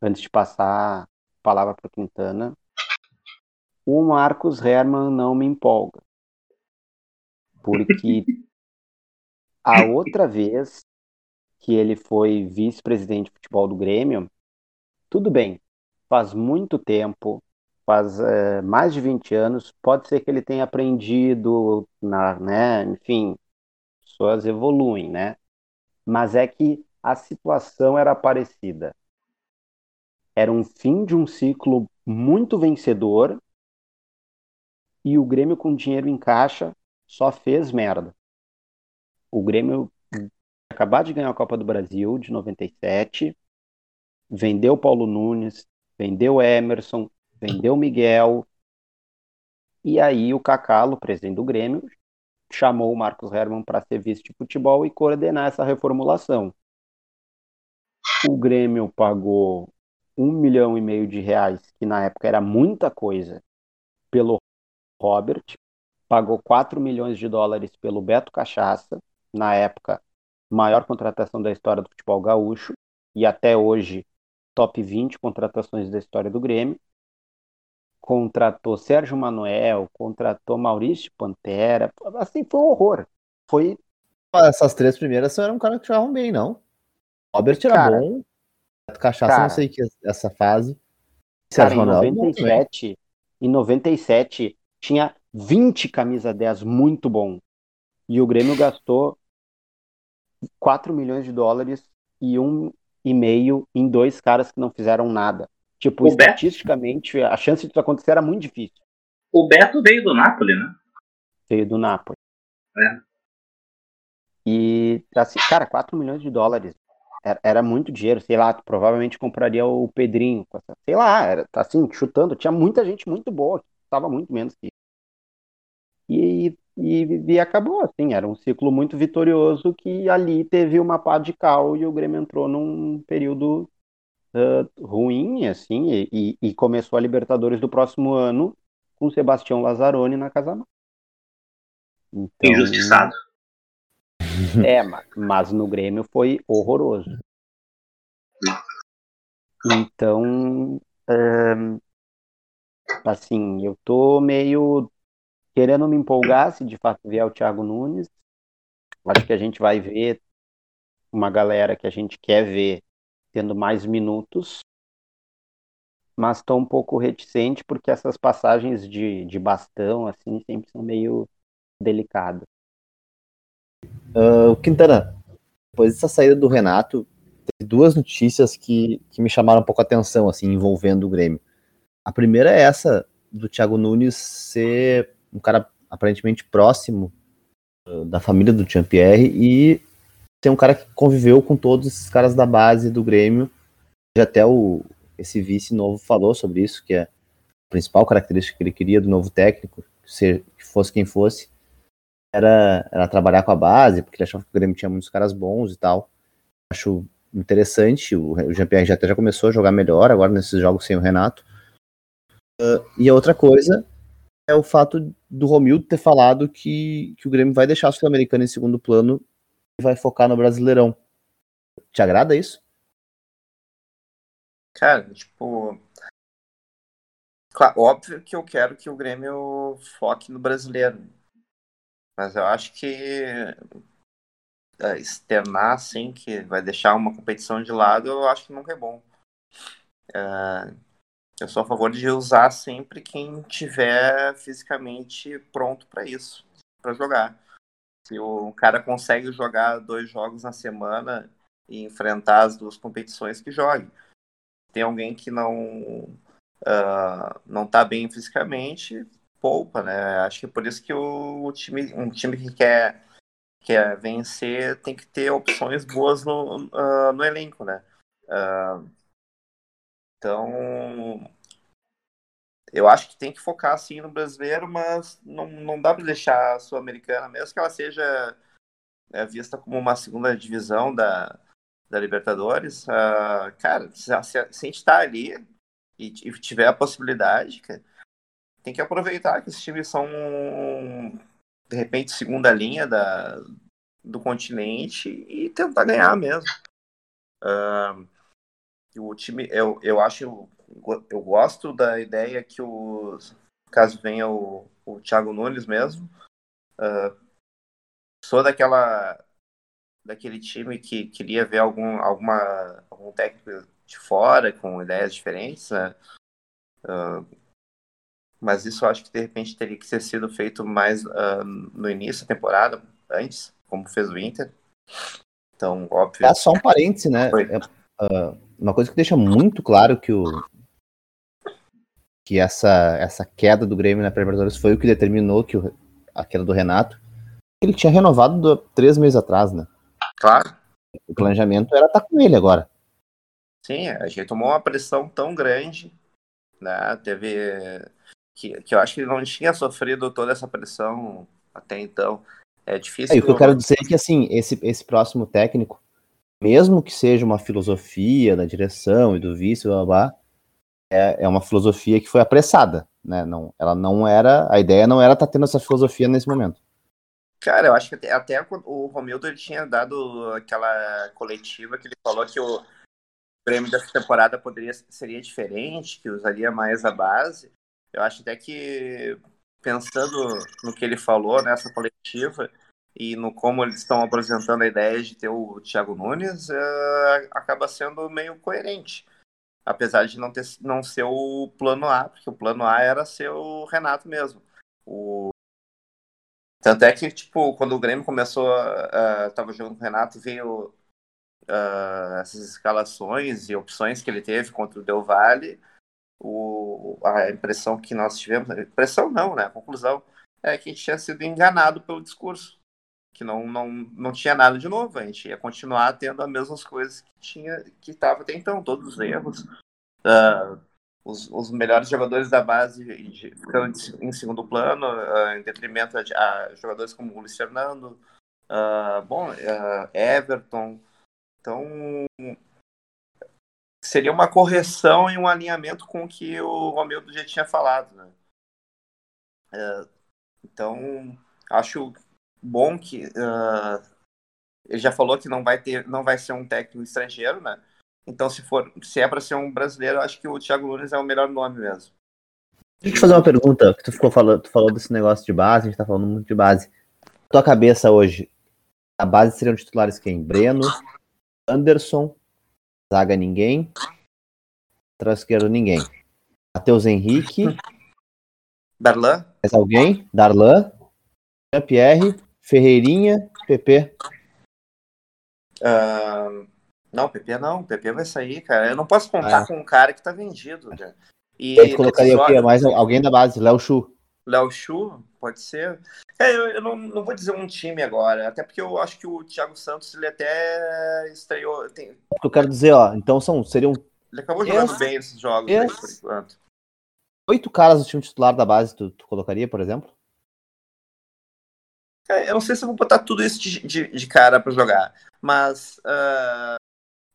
antes de passar a palavra para Quintana, o Marcos Herman não me empolga. Porque (laughs) a outra vez que ele foi vice-presidente de futebol do Grêmio, tudo bem, faz muito tempo, faz é, mais de 20 anos, pode ser que ele tenha aprendido, na, né, enfim, pessoas evoluem, né? Mas é que a situação era parecida. Era um fim de um ciclo muito vencedor e o Grêmio com dinheiro em caixa só fez merda. O Grêmio acabar de ganhar a Copa do Brasil de 97, vendeu Paulo Nunes, vendeu Emerson, vendeu Miguel. E aí o Cacalo, presidente do Grêmio, chamou o Marcos Herman para ser vice de futebol e coordenar essa reformulação. O Grêmio pagou um milhão e meio de reais, que na época era muita coisa, pelo Robert, pagou 4 milhões de dólares pelo Beto Cachaça, na época, maior contratação da história do futebol gaúcho, e até hoje top 20 contratações da história do Grêmio. Contratou Sérgio Manuel, contratou Maurício Pantera. Assim, foi um horror. Foi. Essas três primeiras eram um cara que jogavam bem, não? Robert era cara, bom. Cachaça, cara, não sei que essa fase. Sérgio cara, Manuel, em 97, em 97 tinha 20 camisa 10 muito bom. E o Grêmio gastou 4 milhões de dólares e um e meio em dois caras que não fizeram nada. Tipo, o estatisticamente, Beto... a chance disso acontecer era muito difícil. O Beto veio do Napoli, né? Veio do Napoli. É. E, assim, cara, 4 milhões de dólares. Era, era, muito dinheiro, sei lá, tu provavelmente compraria o Pedrinho. Sei lá, era, assim, chutando. Tinha muita gente muito boa, que estava muito menos que e, e, e, acabou, assim, era um ciclo muito vitorioso que ali teve uma pá de cal e o Grêmio entrou num período uh, ruim, assim, e, e, começou a Libertadores do próximo ano com Sebastião Lazzaroni na Casa então, Injustiçado. (laughs) É, mas, mas no Grêmio foi horroroso. Então, assim, eu tô meio querendo me empolgar se de fato vier o Thiago Nunes. Acho que a gente vai ver uma galera que a gente quer ver tendo mais minutos, mas estou um pouco reticente porque essas passagens de, de bastão assim sempre são meio delicadas. Uh, Quintana, depois dessa saída do Renato, teve duas notícias que, que me chamaram um pouco a atenção, assim, envolvendo o Grêmio. A primeira é essa do Thiago Nunes ser um cara aparentemente próximo uh, da família do Jean-Pierre e ser um cara que conviveu com todos esses caras da base do Grêmio. E até o, esse vice novo falou sobre isso, que é a principal característica que ele queria do novo técnico, ser, que fosse quem fosse, era, era trabalhar com a base, porque ele achava que o Grêmio tinha muitos caras bons e tal. Acho interessante, o, o Jean-Pierre já até já começou a jogar melhor agora nesses jogos sem o Renato. Uh, e a outra coisa é o fato do Romildo ter falado que, que o Grêmio vai deixar a Sul-Americana em segundo plano e vai focar no Brasileirão. Te agrada isso? Cara, tipo. Claro, óbvio que eu quero que o Grêmio foque no brasileiro. Mas eu acho que é, externar assim, que vai deixar uma competição de lado, eu acho que nunca é bom. É, eu sou a favor de usar sempre quem tiver fisicamente pronto para isso, para jogar. Se o cara consegue jogar dois jogos na semana e enfrentar as duas competições, que jogue. Tem alguém que não uh, não está bem fisicamente, poupa, né? Acho que é por isso que o, o time, um time que quer quer vencer tem que ter opções boas no, uh, no elenco, né? Uh, então, eu acho que tem que focar assim no brasileiro, mas não, não dá para deixar a sul-americana, mesmo que ela seja é, vista como uma segunda divisão da, da Libertadores. Uh, cara, se, se, se, a gente está ali e, e, tiver a possibilidade, cara, tem que aproveitar que esses times são de repente segunda linha da, do continente e tentar ganhar mesmo. Uh, o time, eu, eu acho, eu gosto da ideia que o caso venha o, o Thiago Nunes mesmo. Uh, sou daquela daquele time que queria ver algum alguma algum técnico de fora com ideias diferentes. Né? Uh, mas isso eu acho que de repente teria que ter sido feito mais uh, no início da temporada, antes, como fez o Inter. Então, óbvio. É só um parêntese, né? Uh, uma coisa que deixa muito claro que o que essa, essa queda do Grêmio na Libertadores foi o que determinou que o, a queda do Renato. Ele tinha renovado do, três meses atrás, né? Claro. O planejamento era estar tá com ele agora. Sim, a gente tomou uma pressão tão grande, né? Teve que, que eu acho que ele não tinha sofrido toda essa pressão até então. É difícil. É, o que eu quero dizer é que assim, esse, esse próximo técnico, mesmo que seja uma filosofia da direção e do vice, blá, blá, blá é, é uma filosofia que foi apressada, né? Não, ela não era, a ideia não era estar tá tendo essa filosofia nesse momento. Cara, eu acho que até, até o Romildo ele tinha dado aquela coletiva que ele falou que o prêmio dessa temporada poderia seria diferente, que usaria mais a base. Eu acho até que, pensando no que ele falou nessa coletiva e no como eles estão apresentando a ideia de ter o Thiago Nunes, é, acaba sendo meio coerente. Apesar de não, ter, não ser o plano A, porque o plano A era ser o Renato mesmo. O... Tanto é que, tipo, quando o Grêmio começou, uh, tava jogando com o Renato, veio uh, essas escalações e opções que ele teve contra o Del Valle o, a impressão que nós tivemos, impressão não, né? A conclusão é que a gente tinha sido enganado pelo discurso, que não, não, não tinha nada de novo, a gente ia continuar tendo as mesmas coisas que tinha que estava até então, todos os erros, uh, os, os melhores jogadores da base ficando em segundo plano, uh, em detrimento de a jogadores como o Luiz Fernando, uh, bom, Everton, então seria uma correção e um alinhamento com o que o Romildo já tinha falado, né? Então, acho bom que uh, ele já falou que não vai ter, não vai ser um técnico estrangeiro, né? Então, se for, se é para ser um brasileiro, acho que o Thiago Nunes é o melhor nome mesmo. Deixa eu te fazer uma pergunta, que tu ficou falando, tu falou desse negócio de base, a gente tá falando muito de base. Tua cabeça hoje, a base seriam titulares quem? Breno, Anderson, zaga ninguém, atrás esquerdo ninguém. Matheus Henrique. Darlan? Mais alguém? Darlan, Jean-Pierre, Ferreirinha, PP. Uh, não, PP não, PP vai sair, cara. Eu não posso contar ah. com um cara que tá vendido, cara. E colocaria o quê? Mais alguém da base, Léo Chu. Léo Chu, pode ser. É, eu, eu não, não, vou dizer um time agora, até porque eu acho que o Thiago Santos ele até estreou. Tem... Eu quero dizer, ó, então são, seriam. Ele acabou jogando esse, bem esses jogos esse... aí, por enquanto. Oito caras do time titular da base, tu, tu colocaria, por exemplo? É, eu não sei se eu vou botar tudo isso de, de, de cara para jogar, mas uh,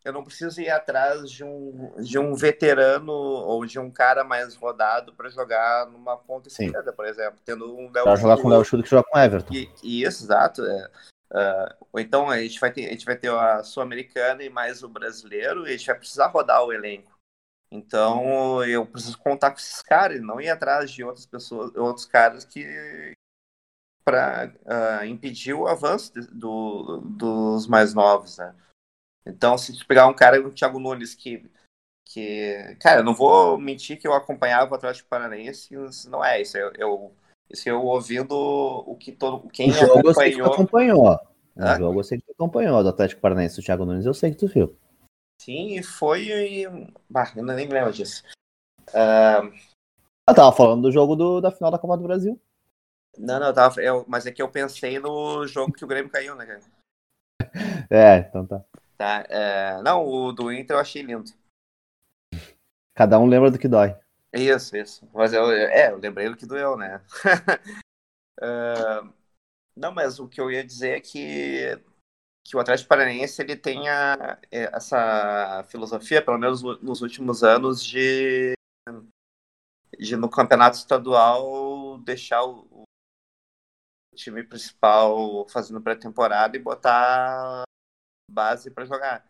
eu não preciso ir atrás de um, de um veterano ou de um cara mais rodado para jogar numa ponta esquerda, por exemplo, tendo um Léo jogar com o Léo Chudo que joga com o Everton. E, e isso, exato. É. Uh, ou então a gente vai ter, a gente vai ter a sul-americana e mais o brasileiro, e a gente vai precisar rodar o elenco. Então eu preciso contar com esses caras, e não ir atrás de outras pessoas, outros caras que para uh, ah, impedir o avanço de, do, dos mais novos, né? Então, se tu pegar um cara, o Thiago Nunes, que, que. Cara, não vou mentir que eu acompanhava o Atlético Paranaense, não é isso. Eu, eu, isso eu ouvindo o que todo. Quem o jogo acompanhou. Eu acompanhou. O jogo eu sei que tu acompanhou do Atlético Paranaense, o Thiago Nunes, eu sei que tu viu. Sim, e foi. Bah, eu nem me lembro disso. Uh... Eu tava falando do jogo do, da final da Copa do Brasil. Não, não, eu tava, eu, mas é que eu pensei no jogo que o Grêmio caiu, né, cara? (laughs) É, então tá. Tá, é... Não, o do Inter eu achei lindo. Cada um lembra do que dói. Isso, isso. Mas eu, é, eu lembrei do que doeu, né? uh, (laughs) não, mas o que eu ia dizer é que, que o Atlético Paranaense ele tem a, é, essa filosofia, pelo menos nos últimos anos, de, de no campeonato estadual deixar o, o time principal fazendo pré-temporada e botar base para jogar.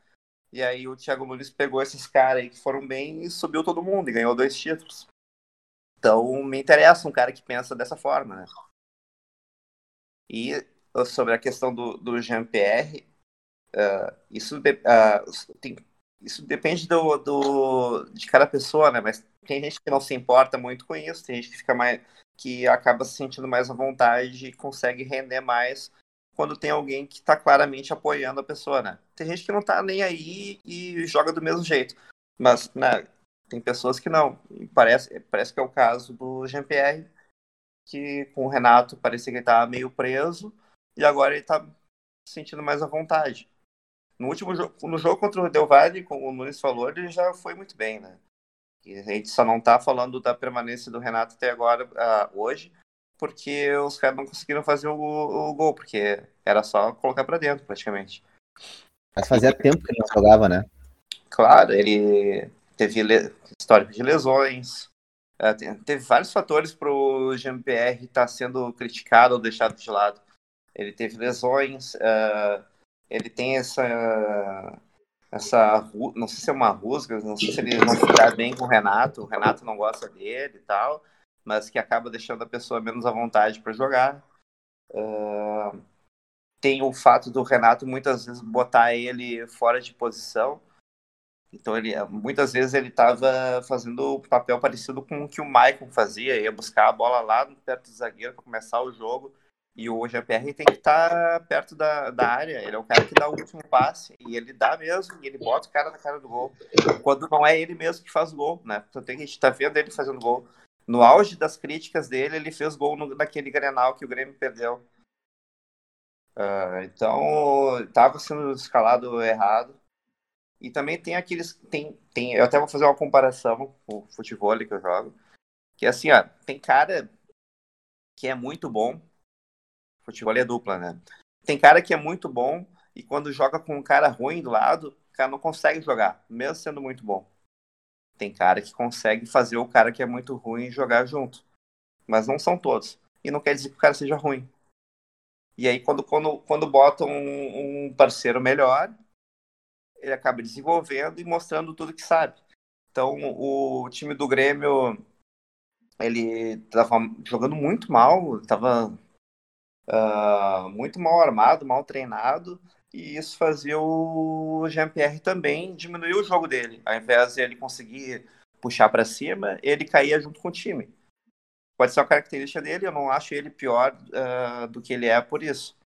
E aí o Thiago Nunes pegou esses caras aí que foram bem e subiu todo mundo e ganhou dois títulos. Então me interessa um cara que pensa dessa forma, né? E sobre a questão do, do Jean-Pierre, uh, isso, de, uh, tem, isso depende do, do, de cada pessoa, né? Mas tem gente que não se importa muito com isso, tem gente que fica mais que acaba se sentindo mais à vontade e consegue render mais quando tem alguém que está claramente apoiando a pessoa, né? Tem gente que não está nem aí e joga do mesmo jeito. Mas, né, tem pessoas que não. E parece, parece que é o caso do Jean-Pierre, que com o Renato parecia que ele estava meio preso e agora ele está se sentindo mais à vontade. No último jogo, no jogo contra o Del Valle, como o Nunes falou, ele já foi muito bem, né? E a gente só não está falando da permanência do Renato até agora, uh, hoje, porque os caras não conseguiram fazer o, o gol, porque era só colocar para dentro, praticamente. Mas fazia tempo que ele não jogava, né? Claro, ele teve histórico de lesões, é, teve vários fatores para o GMPR estar tá sendo criticado ou deixado de lado. Ele teve lesões, uh, ele tem essa essa não sei se é uma rusga, não sei se ele não ficar bem com o Renato, o Renato não gosta dele e tal mas que acaba deixando a pessoa menos à vontade para jogar. Uh, tem o fato do Renato muitas vezes botar ele fora de posição. Então ele muitas vezes ele estava fazendo o papel parecido com o que o Maicon fazia, ia buscar a bola lá perto do zagueiro para começar o jogo. E o GPR tem que estar tá perto da, da área. Ele é o cara que dá o último passe. E ele dá mesmo, e ele bota o cara na cara do gol. Quando não é ele mesmo que faz o gol, né? Então tem a gente tá vendo ele fazendo gol no auge das críticas dele, ele fez gol no, naquele Grenal que o Grêmio perdeu. Uh, então, estava sendo escalado errado. E também tem aqueles. Tem, tem, eu até vou fazer uma comparação com o futebol que eu jogo. Que é assim, ó, tem cara que é muito bom. Futebol é dupla, né? Tem cara que é muito bom e quando joga com um cara ruim do lado, o cara não consegue jogar, mesmo sendo muito bom. Tem cara que consegue fazer o cara que é muito ruim jogar junto. Mas não são todos. E não quer dizer que o cara seja ruim. E aí, quando, quando, quando botam um, um parceiro melhor, ele acaba desenvolvendo e mostrando tudo que sabe. Então, o time do Grêmio, ele estava jogando muito mal, estava uh, muito mal armado, mal treinado, e isso fazia o Jean-Pierre também diminuir o jogo dele. Ao invés de ele conseguir puxar para cima, ele caía junto com o time. Pode ser uma característica dele, eu não acho ele pior uh, do que ele é por isso.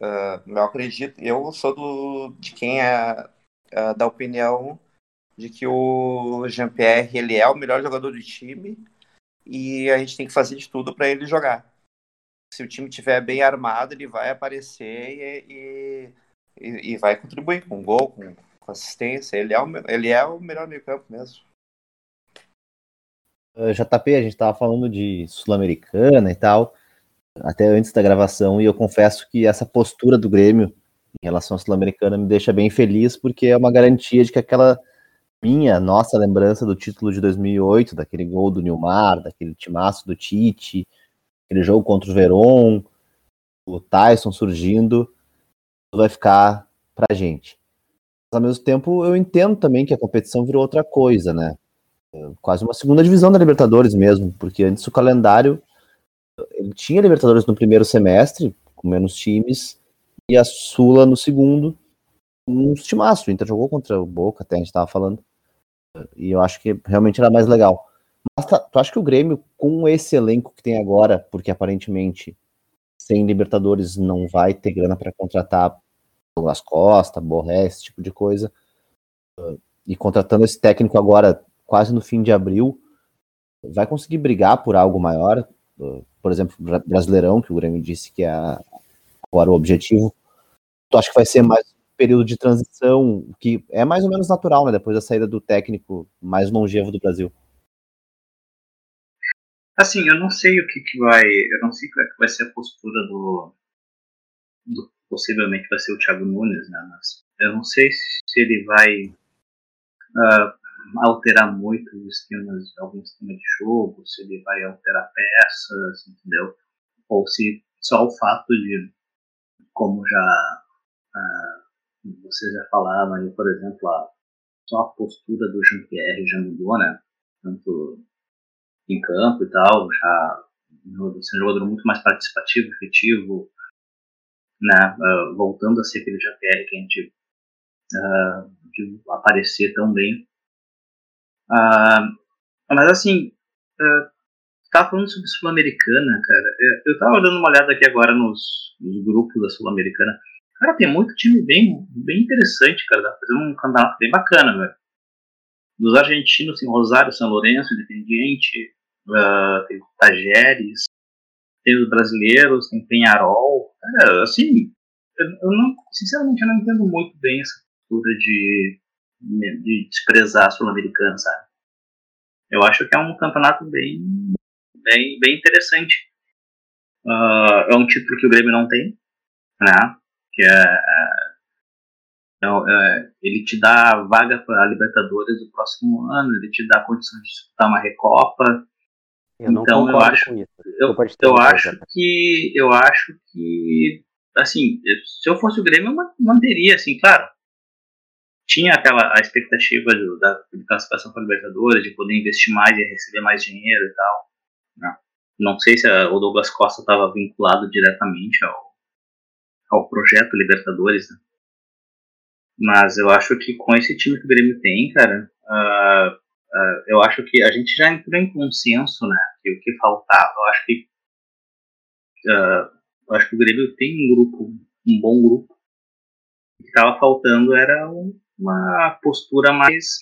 Uh, eu acredito, eu sou do, de quem é uh, da opinião de que o Jean-Pierre ele é o melhor jogador do time e a gente tem que fazer de tudo para ele jogar. Se o time estiver bem armado, ele vai aparecer e, e, e vai contribuir com gol, com, com, assistência. Ele é o, ele é o melhor meio campo mesmo. Uh, JP, a gente estava falando de Sul-Americana e tal, até antes da gravação, e eu confesso que essa postura do Grêmio em relação à Sul-Americana me deixa bem feliz, porque é uma garantia de que aquela minha, nossa lembrança do título de 2008, daquele gol do Nilmar, daquele timaço do Tite, aquele jogo contra o Veron, o Tyson surgindo, vai ficar pra gente. Mas, ao mesmo tempo, eu entendo também que a competição virou outra coisa, né? Quase uma segunda divisão da Libertadores mesmo, porque antes o calendário ele tinha Libertadores no primeiro semestre, com menos times, e a Sula no segundo, um timaço. O Inter jogou contra o Boca, até a gente estava falando. E eu acho que realmente era mais legal. Mas tá, tu acha que o Grêmio, com esse elenco que tem agora, porque aparentemente sem Libertadores não vai ter grana para contratar Douglas Costa, Borré, esse tipo de coisa, e contratando esse técnico agora, quase no fim de abril, vai conseguir brigar por algo maior? Por exemplo, Brasileirão, que o Grêmio disse que é agora o objetivo. Tu acha que vai ser mais período de transição, que é mais ou menos natural, né? Depois da saída do técnico mais longevo do Brasil. Assim, eu não sei o que, que vai. Eu não sei qual é que vai ser a postura do, do. possivelmente vai ser o Thiago Nunes, né? Mas eu não sei se, ele vai uh, alterar muito os esquemas, algum esquema de jogo, se ele vai alterar peças, entendeu? Ou se só o fato de, como já uh, você já falava aí, por exemplo, a, só a postura do Jean-Pierre já mudou, né? Tanto em campo e tal, já ser um jogador muito mais participativo, efetivo, né? Uh, voltando a ser aquele Jean-Pierre que a gente uh, viu aparecer tão bem. Uh, mas assim, uh, tava falando sobre Sul-Americana, cara. Eu tava dando uma olhada aqui agora nos, nos grupos da Sul-Americana. Cara, tem muito time bem, bem interessante, cara. Dá fazer um campeonato bem bacana, velho. Dos argentinos, tem Rosário, São Lourenço, Independiente, uh, tem Tajeres, tem os brasileiros, tem Penharol. Cara, assim, eu, eu, não, sinceramente, eu não entendo muito bem essa cultura de, de desprezar a Sul-Americana, sabe? Eu acho que é um campeonato bem, bem, bem interessante. Uh, é um título que o Grêmio não tem, né? que é, é, é, ele te dá vaga para a Libertadores do próximo ano, ele te dá condições de disputar uma Recopa. Eu então eu acho, eu, eu acho que eu acho que assim, se eu fosse o Grêmio, eu manteria assim, claro. Tinha aquela a expectativa do, da de classificação para Libertadores, de poder investir mais e receber mais dinheiro e tal. Né? Não sei se a, o Douglas Costa estava vinculado diretamente ao, ao projeto Libertadores, né? Mas eu acho que com esse time que o Grêmio tem, cara, uh, uh, eu acho que a gente já entrou em consenso, né? Que o que faltava, eu acho que uh, eu acho que o Grêmio tem um grupo, um bom grupo. O que estava faltando era uma postura mais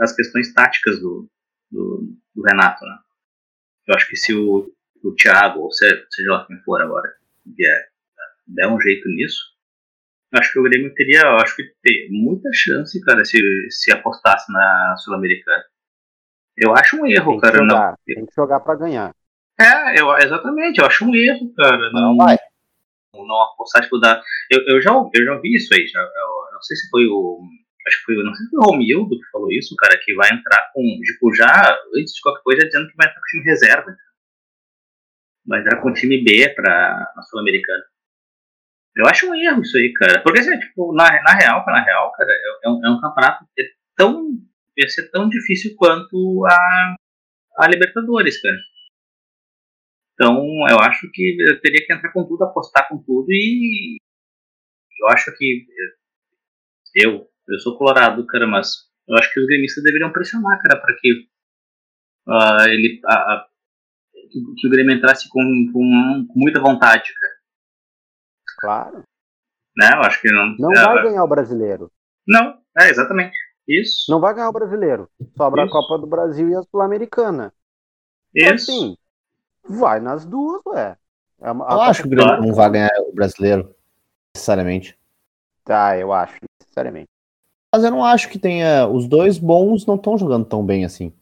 as questões táticas do, do, do, Renato, né? Eu acho que se o, o Thiago, ou seja, seja lá quem for agora, vier, der um jeito nisso, acho que o Grêmio teria, acho que ter muita chance, cara, se, se apostasse na Sul-Americana. Eu acho um erro, cara. Jogar, não. Tem que jogar para ganhar. É, eu, exatamente, eu acho um erro, cara. Não, não vai. Não apostar, tipo, da. Eu, eu, já, eu já vi isso aí, já, eu, não sei se foi o, acho que foi, não sei se foi o Romildo que falou isso, cara, que vai entrar com, tipo, já, antes de qualquer coisa, dizendo que vai entrar com time reserva. Vai entrar com o time B pra, na Sul-Americana. Eu acho um erro isso aí, cara. Porque, assim, tipo, na, na real, na real, cara, é, é, um, é um campeonato que é tão, ia ser tão difícil quanto a, a Libertadores, cara. Então, eu acho que eu teria que entrar com tudo, apostar com tudo e eu acho que eu, eu sou colorado, cara, mas eu acho que os gremistas deveriam pressionar, cara, para que uh, ele uh, que o Grêmio entrasse com, com, com, muita vontade, cara. Claro. Né? Eu acho que não. Não é, vai ganhar o brasileiro. Não, é exatamente. Isso. Não vai ganhar o brasileiro. Sobra Isso. a Copa do Brasil e a Sul-Americana. Isso. Assim, vai nas duas, ué. É eu acho que o Grêmio não vai ganhar o brasileiro, necessariamente. Tá, eu acho, necessariamente. Mas eu não acho que tenha. Os dois bons não estão jogando tão bem assim.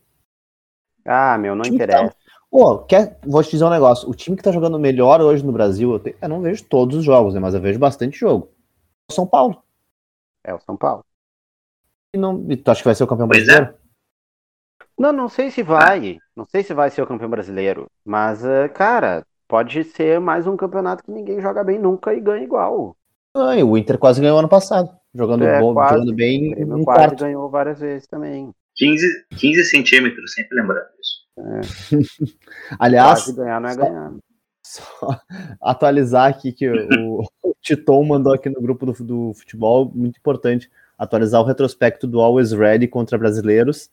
Ah, meu, não interessa. Pô, quer... vou te dizer um negócio. O time que tá jogando melhor hoje no Brasil, eu, te... eu não vejo todos os jogos, né? Mas eu vejo bastante jogo. É o São Paulo. É o São Paulo. E, não... e tu acha que vai ser o campeão pois é. brasileiro? É. Não, não sei se vai. Não sei se vai ser o campeão brasileiro. Mas, eh, cara, pode ser mais um campeonato que ninguém joga bem nunca e ganha igual. Ah, o Inter quase ganhou ano passado. Jogando, é, bom, quase, jogando bem. O quase quarto. ganhou várias vezes também. 15, 15 centímetros, sempre lembrando isso. É. Aliás. Quase ganhar não é só, ganhar. Só atualizar aqui que o, o Titon mandou aqui no grupo do, do futebol, muito importante. Atualizar o retrospecto do Always Ready contra brasileiros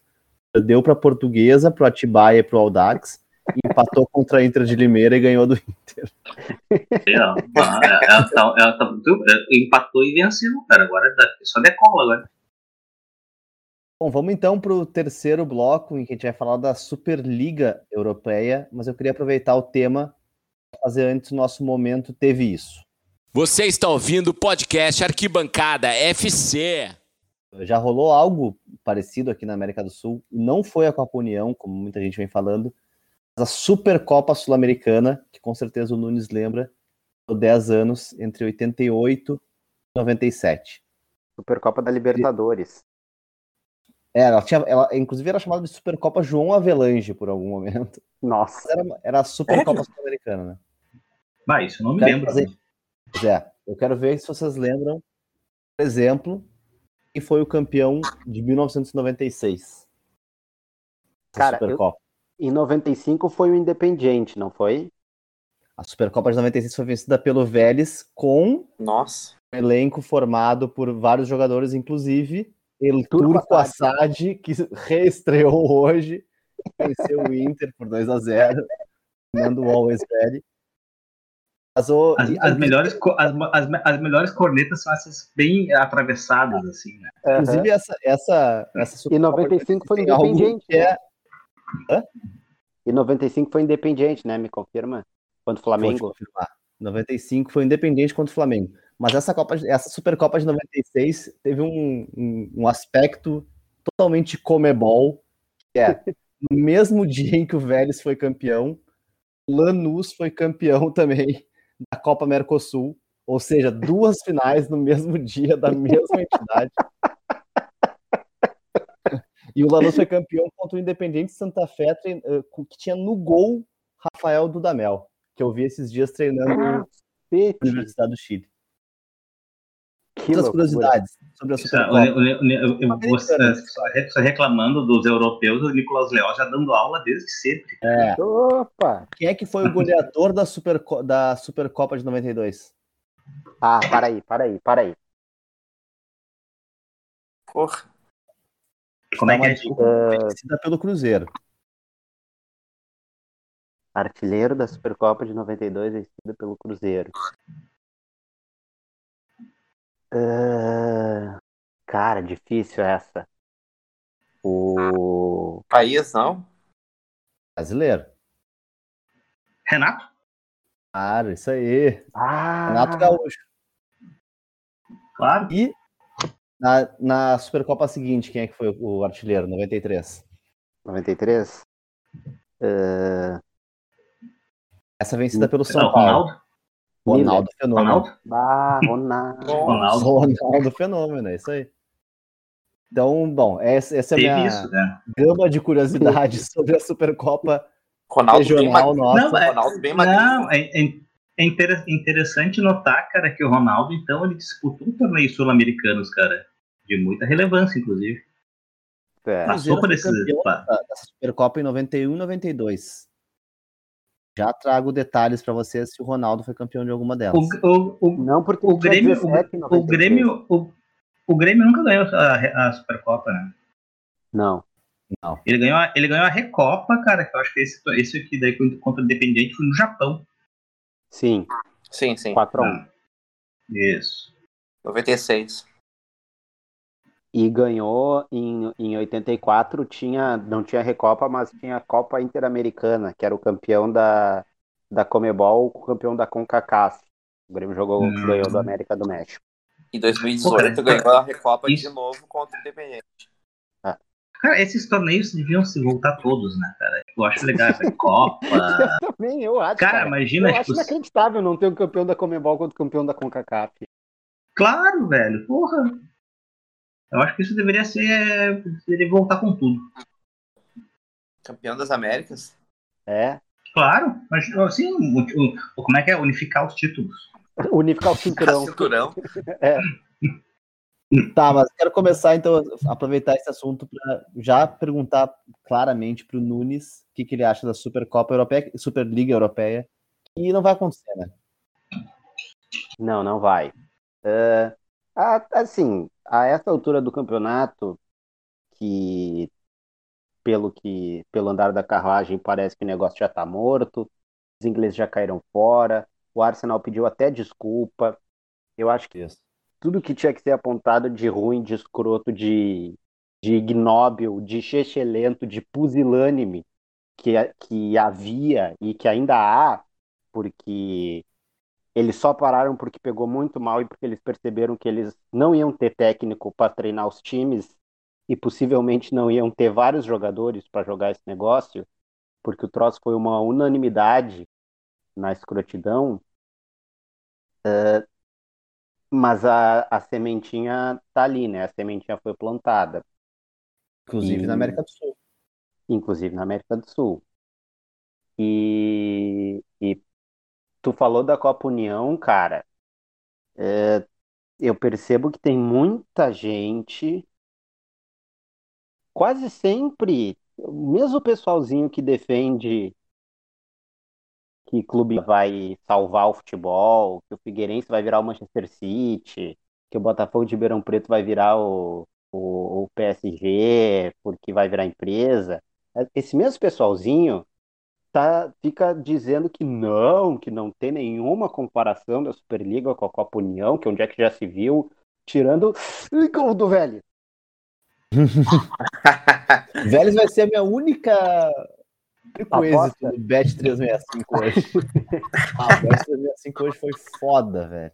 perdeu para a Portuguesa, para o Atibaia e para o Audax, empatou contra a Inter de Limeira e ganhou do Inter. É, ela, ela, ela, ela tá empatou e venceu, cara. Agora só decola agora. Bom, vamos então para o terceiro bloco, em que a gente vai falar da Superliga Europeia, mas eu queria aproveitar o tema para fazer antes o nosso momento Teve Isso. Você está ouvindo o podcast Arquibancada FC. Já rolou algo parecido aqui na América do Sul, não foi a Copa União, como muita gente vem falando, mas a Supercopa Sul-Americana, que com certeza o Nunes lembra, 10 anos, entre 88 e 97. Supercopa da Libertadores. É, ela tinha, ela, inclusive era chamada de Supercopa João Avelange por algum momento. Nossa. Era, era a Supercopa é? Sul-Americana, né? Mas isso não me lembro. Fazer... Pois é, eu quero ver se vocês lembram, por exemplo, quem foi o campeão de 1996? Cara, Supercopa. Eu, em 95 foi o Independiente, não foi? A Supercopa de 96 foi vencida pelo Vélez com Nossa. um elenco formado por vários jogadores, inclusive El Turco Assad, que reestreou hoje, venceu o Inter por 2 a 0 manda o Always Ready. As, as, as, melhores, as, as, as, melhores cornetas são essas bem atravessadas, assim, né? Uhum. Inclusive, essa, essa, essa E 95 foi independente. É... Hã? E 95 foi independente, né? Me confirma? Contra o Flamengo. Vou confirmar. 95 foi independente contra o Flamengo. Mas essa Copa, essa Supercopa de 96 teve um, um, um aspecto totalmente comebol, que é (laughs) no mesmo dia em que o Vélez foi campeão, Lanús foi campeão (laughs) também da Copa Mercosul, ou seja, duas finais no mesmo dia da mesma entidade. (laughs) E o Lanús foi campeão contra o Independente Santa Fé, eh, que tinha no gol Rafael Dudamel, que eu vi esses dias treinando na Universidade do Chile. Outras curiosidades sobre a Supercopa. Você reclamando dos europeus, o Nicolas Leal já dando aula desde sempre. É. Opa! Quem é que foi o goleador da, Super, da Supercopa de 92? Ah, para aí, para aí, para aí. Porra. Como é que é? Vencida pelo Cruzeiro. Artilheiro da Supercopa de 92, vencida pelo Cruzeiro. Uh, cara, difícil essa. O. País, não? Brasileiro. Renato? Claro, isso aí. Ah. Renato Gaúcho. Claro. E na, na Supercopa seguinte, quem é que foi o artilheiro? 93. 93? Uh... Essa vencida pelo São Paulo. Ronaldo? Fenômeno. Ronaldo? Ah, Ronaldo. (laughs) Ronaldo. Ronaldo Fenômeno, é isso aí. Então, bom, essa, essa é a minha isso, né? gama de curiosidades (laughs) sobre a Supercopa Ronaldo regional bem nossa. Não, é, Ronaldo bem não, é, é, é interessante notar, cara, que o Ronaldo, então, ele disputou um torneio sul-americanos, cara, de muita relevância, inclusive. É. Passou por esse... Da, da Supercopa em 91 e 92. Já trago detalhes para vocês se o Ronaldo foi campeão de alguma delas. O, o, o, não, porque o Grêmio, 17, o, o, Grêmio, o, o Grêmio nunca ganhou a, a Supercopa, né? Não. Não. Ele ganhou, a, ele ganhou a Recopa, cara, que eu acho que esse, esse aqui daí contra o Independiente foi no Japão. Sim. Sim, sim. 4x1. Ah, isso. 96. E ganhou em, em 84, tinha, não tinha Recopa, mas tinha a Copa Interamericana, que era o campeão da, da Comebol, o campeão da CONCACAF. O Grêmio jogou, hum. ganhou do América do México. Em 2018 Pô, ganhou a Recopa isso. de novo contra o Independente. Ah. Cara, esses torneios deviam se voltar todos, né, cara? Eu acho legal essa (laughs) Copa. eu também, eu acho. Cara, cara. imagina. Eu tipo... acho inacreditável não ter um campeão da Comebol contra o campeão da CONCACAF. Claro, velho, porra. Eu acho que isso deveria ser. Deveria voltar com tudo. Campeão das Américas? É. Claro, mas assim, o, o, como é que é? Unificar os títulos. Unificar o cinturão. cinturão. (laughs) é. Tá, mas quero começar então aproveitar esse assunto para já perguntar claramente para o Nunes o que, que, ele acha da Supercopa Europeia, Superliga Europeia, e não vai acontecer, né? Não, não vai. Uh, assim, a essa altura do campeonato, que pelo que pelo andar da carruagem parece que o negócio já está morto, os ingleses já caíram fora, o Arsenal pediu até desculpa. Eu acho que Isso. tudo que tinha que ser apontado de ruim, de escroto, de, de ignóbil, de chechelento, de pusilânime que, que havia e que ainda há, porque eles só pararam porque pegou muito mal e porque eles perceberam que eles não iam ter técnico para treinar os times e possivelmente não iam ter vários jogadores para jogar esse negócio, porque o troço foi uma unanimidade na escrotidão. Uh, mas a, a sementinha tá ali, né? A sementinha foi plantada. Inclusive e... na América do Sul. Inclusive na América do Sul. E, e tu falou da Copa União, cara. É, eu percebo que tem muita gente, quase sempre, mesmo o pessoalzinho que defende que clube vai salvar o futebol, que o Figueirense vai virar o Manchester City, que o Botafogo de Ribeirão Preto vai virar o, o, o PSG, porque vai virar empresa. Esse mesmo pessoalzinho tá, fica dizendo que não, que não tem nenhuma comparação da Superliga com a Copa União, que onde é que já se viu, tirando o gol do Vélez. (laughs) Vélez vai ser a minha única único êxito do Bet 365 hoje. (laughs) ah, o Bet 365 hoje foi foda, velho.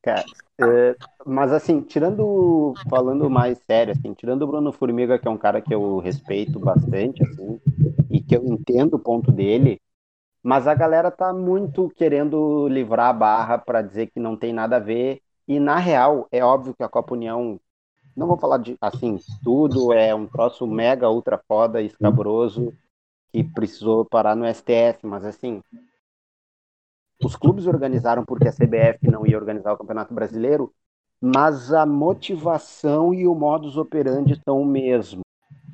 Cara, é, mas assim, tirando, falando mais sério, assim, tirando o Bruno Formiga, que é um cara que eu respeito bastante, assim, e que eu entendo o ponto dele, mas a galera tá muito querendo livrar a barra para dizer que não tem nada a ver, e na real, é óbvio que a Copa União, não vou falar de, assim, tudo, é um troço mega, ultra foda, escabroso, que precisou parar no STF, mas assim, os clubes organizaram porque a CBF não ia organizar o Campeonato Brasileiro, mas a motivação e o modus operandi são o mesmo,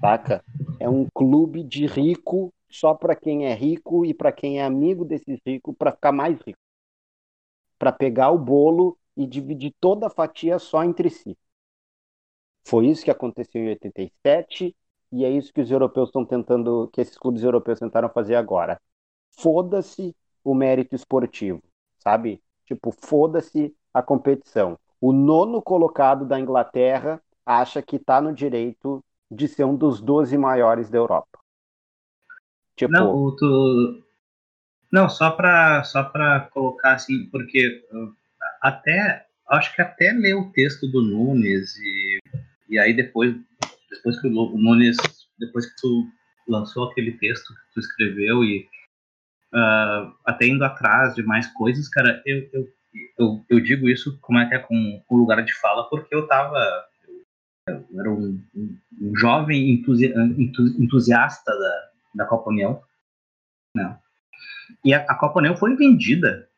saca? É um clube de rico só para quem é rico e para quem é amigo desses ricos para ficar mais rico. Para pegar o bolo e dividir toda a fatia só entre si. Foi isso que aconteceu em 87 e é isso que os europeus estão tentando, que esses clubes europeus tentaram fazer agora. Foda-se o mérito esportivo, sabe? Tipo, foda-se a competição. O nono colocado da Inglaterra acha que está no direito de ser um dos 12 maiores da Europa. Tipo... Não, tu... Não, só para só colocar assim, porque uh, até acho que até ler o texto do Nunes e, e aí depois depois que o Nunes depois que tu lançou aquele texto que tu escreveu e uh, até indo atrás de mais coisas, cara, eu, eu, eu, eu digo isso como é que é com o lugar de fala, porque eu tava. Eu era um, um, um jovem entusi entusiasta da, da Copa União. Não. E a, a Copa União foi vendida,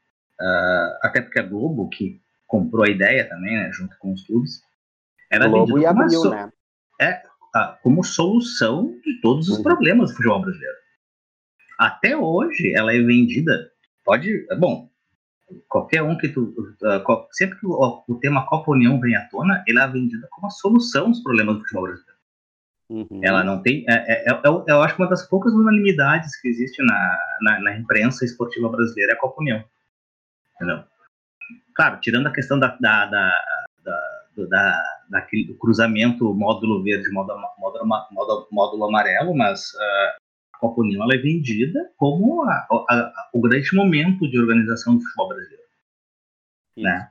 uh, até porque a Globo, que comprou a ideia também, né, junto com os clubes, era Globo vendida como, so né? é, uh, como solução de todos os uhum. problemas do futebol brasileiro. Até hoje, ela é vendida. Pode. Bom, qualquer um que tu. Uh, sempre que o, o, tema Copa União vem à tona, ele é vendido como a solução dos problemas do futebol brasileiro. Uhum. Ela não tem. É, é, é, eu acho que uma das poucas unanimidades que existe na, na, na, imprensa esportiva brasileira é a Copa União. Entendeu? Claro, tirando a questão da, da, da, da do, da, daquele, do cruzamento módulo verde, módulo, módulo, módulo, módulo amarelo, mas uh, a Copa União ela é vendida como a, a, o grande momento de organização do futebol brasileiro. Né?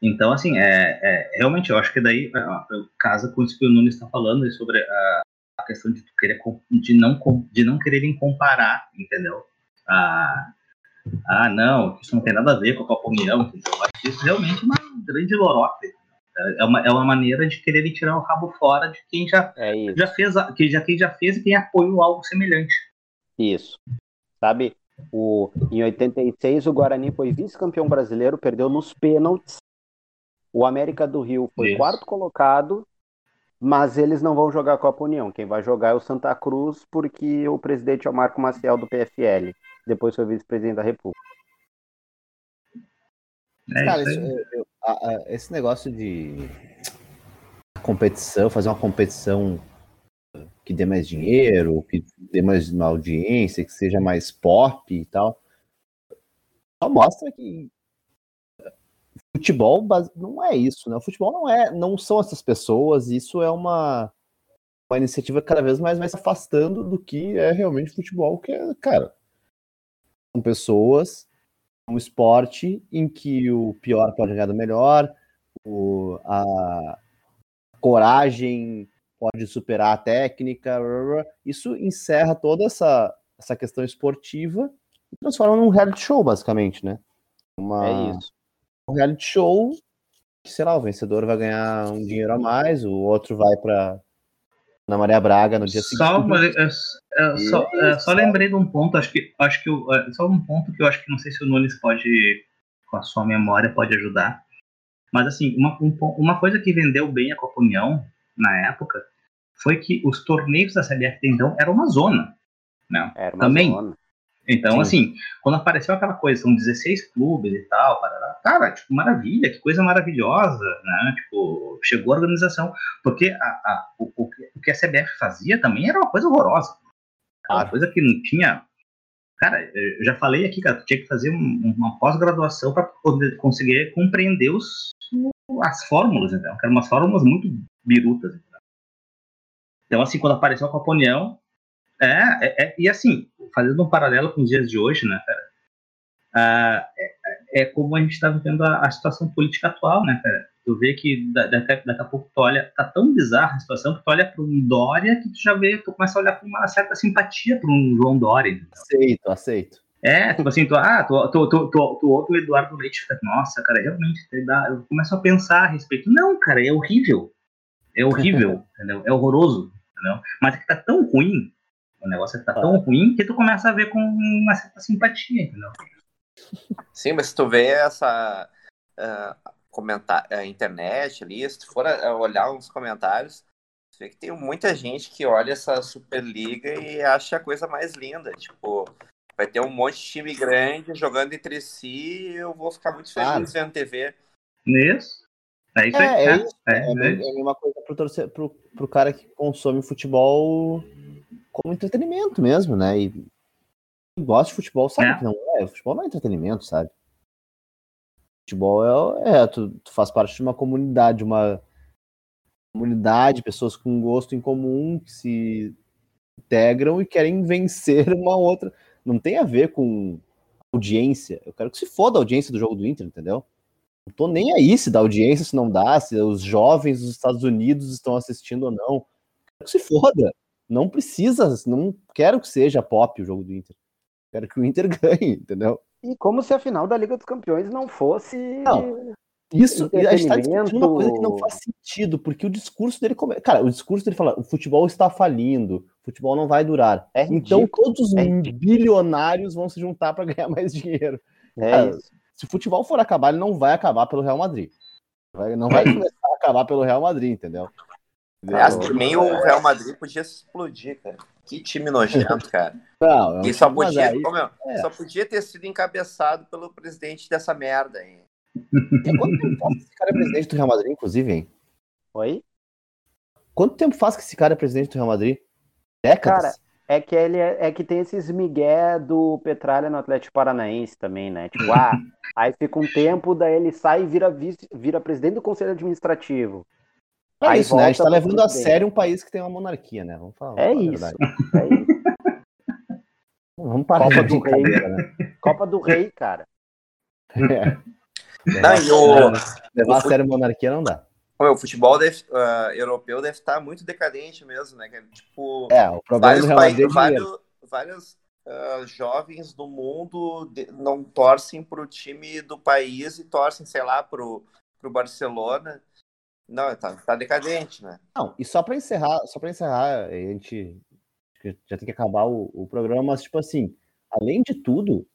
Então, assim, é, é, realmente eu acho que daí casa com isso que o Nunes está falando sobre a, a, questão de, querer, de, não, de não quererem comparar, entendeu? Ah, ah, não, isso não tem nada a ver com a Copa União. Então, eu acho isso realmente uma grande lorota. É uma, é uma maneira de querer tirar o rabo fora de quem já, é já fez, que já, quem já fez e quem apoiou algo semelhante. Isso. Sabe, o, em 86 o Guarani foi vice-campeão brasileiro, perdeu nos pênaltis. O América do Rio foi Isso. quarto colocado, mas eles não vão jogar a Copa União. Quem vai jogar é o Santa Cruz, porque o presidente é o Marco Maciel do PFL. Depois foi vice-presidente da República. É Cara, isso, eu, eu, a, a, esse negócio de competição, fazer uma competição que dê mais dinheiro, que dê mais uma audiência, que seja mais pop e tal, só mostra que futebol não é isso, né? O futebol não é, não são essas pessoas, isso é uma, uma iniciativa cada vez mais mais se afastando do que é realmente futebol, que é, cara, são pessoas um esporte em que o pior pode ganhar do melhor, o, a coragem pode superar a técnica, isso encerra toda essa, essa questão esportiva e transforma num reality show, basicamente, né? Uma, é isso. Um reality show que, sei lá, o vencedor vai ganhar um dinheiro a mais, o outro vai para na Maria Braga no dia só seguinte. É, só, é, só lembrei de um ponto, acho que acho que é, só um ponto que eu acho que não sei se o Nunes pode, com a sua memória, pode ajudar. Mas assim, uma, um, uma coisa que vendeu bem a Copa União na época foi que os torneios da CBF então eram uma zona. Né? Era uma Também, zona. Então, Sim. assim, quando apareceu aquela coisa, são 16 clubes e tal, parará, cara, tipo, maravilha, que coisa maravilhosa, né? Tipo, chegou a organização. Porque a, a, o, o, que a CBF fazia também era uma coisa horrorosa. Uma coisa que não tinha. Cara, eu já falei aqui, cara, tu tinha que fazer um, uma pós-graduação para poder conseguir compreender os, as fórmulas, então, que eram umas fórmulas muito birutas. Então, então assim, quando apareceu a Copa União, é, é, é, e assim, fazendo um paralelo com os dias de hoje, né, cara? Ah, é, é, como a gente está vivendo a, a, situação política atual, né, cara? Tu vê que daqui, daqui a pouco tu olha, tá tão bizarra a situação que tu olha para um Dória que tu já vê, tu começa a olhar com uma certa simpatia para um João Dória. Então. Aceito, aceito. É, tipo assim, tu, ah, tu, tu, tu, tu, tu ouve o Eduardo Leite fica, nossa, cara, realmente, eu começo a pensar a respeito. Não, cara, é horrível. É horrível, (laughs) entendeu? É horroroso, entendeu? Mas é que tá tão ruim o negócio tá tão ruim que tu começa a ver com uma certa simpatia, entendeu? Sim, mas se tu vê essa uh, comentar, a internet ali, se tu for olhar uns comentários, tu vê que tem muita gente que olha essa Superliga e acha a coisa mais linda. Tipo, vai ter um monte de time grande jogando entre si e eu vou ficar muito feliz claro. vendo TV. Isso. É isso aí. É, é, é, é, é, é, a mesma coisa pro, torcer, pro, pro cara que consome futebol como entretenimento mesmo, né? E quem gosta de futebol sabe é. que não é. Futebol não é entretenimento, sabe? Futebol é, é tu, tu, faz parte de uma comunidade, uma comunidade, pessoas com gosto em comum que se integram e querem vencer (laughs) uma outra. Não tem a ver com audiência. Eu quero que se foda a audiência do jogo do Inter, entendeu? Não tô nem aí se dá audiência, se não dá, se os jovens dos Estados Unidos estão assistindo ou não. Quero que se foda. Não precisa, não quero que seja pop o jogo do Inter. Quero que o Inter (laughs) ganhe, entendeu? E como se a final da Liga dos Campeões não fosse. Não. Isso, a gente tá discutindo uma coisa que não faz sentido, porque o discurso dele. Come... Cara, o discurso dele fala: o futebol está falindo, o futebol não vai durar. É então todos os é bilionários vão se juntar para ganhar mais (laughs) dinheiro. É cara, se o futebol for acabar, ele não vai acabar pelo Real Madrid. Não vai (laughs) começar a acabar pelo Real Madrid, entendeu? Aliás, nem o Real Madrid podia se explodir, cara. Que time nojento, cara. Não, é e só podia, aí, meu, é. só podia ter sido encabeçado pelo presidente dessa merda aí. quanto tempo faz que esse cara é presidente do Real Madrid, inclusive, hein? Oi? Quanto tempo faz que esse cara é presidente do Real Madrid? Décadas? Cara, é que ele é, é, que tem esses migué do Petralha no Atlético Paranaense também, né? Tipo, ah, (laughs) aí fica um tempo, daí ele sai e vira, vice, vira presidente do Conselho Administrativo. É aí isso, né? A gente tá levando a sério um país que tem uma monarquia, né? Vamos falar. É isso. É isso. Vamos parar Copa do Rei, né? Copa do Rei, cara. É. (laughs) Não, e o... Levar a sério a monarquia não dá. O futebol deve, uh, europeu deve estar muito decadente mesmo, né? Tipo, é, o problema vários, é vários, vários uh, jovens do mundo de, não torcem para o time do país e torcem, sei lá, para o Barcelona. Não, tá, tá decadente, né? Não, e só para encerrar, só para encerrar, a gente já tem que acabar o, o programa, mas tipo assim, além de tudo,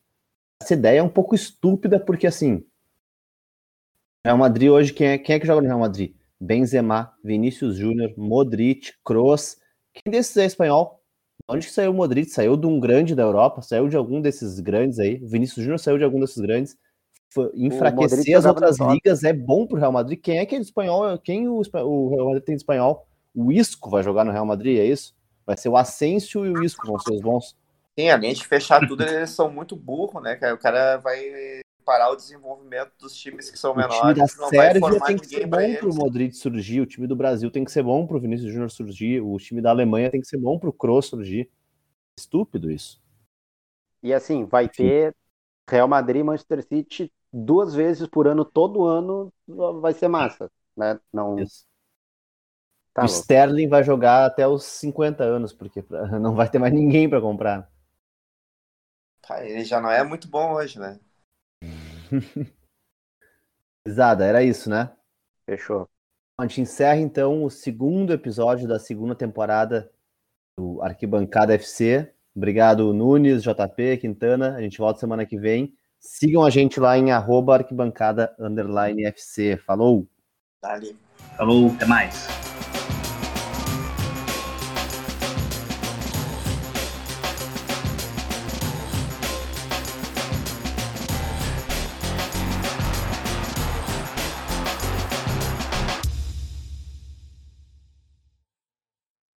essa ideia é um pouco estúpida, porque assim, Real Madrid hoje, quem é, quem é que joga no Real Madrid? Benzema, Vinícius Júnior, Modric, Kroos. Quem desses é espanhol? Onde que saiu o Modric? Saiu de um grande da Europa? Saiu de algum desses grandes aí? Vinícius Júnior saiu de algum desses grandes? Enfraquecer as outras ligas é bom pro Real Madrid. Quem é que é de espanhol? Quem o, o Real Madrid tem de espanhol? O Isco vai jogar no Real Madrid, é isso? Vai ser o Asensio e o Isco vão ser os bons. Sim, além de fechar tudo, eles são muito burros, né, O cara vai parar o desenvolvimento dos times que são menores. O time da Sérvia tem que ser bom para o Modric surgir, o time do Brasil tem que ser bom para o Vinícius Júnior surgir, o time da Alemanha tem que ser bom para o Kroos surgir. Estúpido isso. E assim, vai ter Real Madrid e Manchester City duas vezes por ano, todo ano, vai ser massa, né? Não... Isso. Tá o Sterling vai jogar até os 50 anos, porque (laughs) não vai ter mais ninguém para comprar. Ele já não é muito bom hoje, né? (laughs) Exada, era isso, né? Fechou. A gente encerra então o segundo episódio da segunda temporada do Arquibancada FC. Obrigado, Nunes, JP, Quintana. A gente volta semana que vem. Sigam a gente lá em arroba arquibancada FC. Falou! Falou, até mais.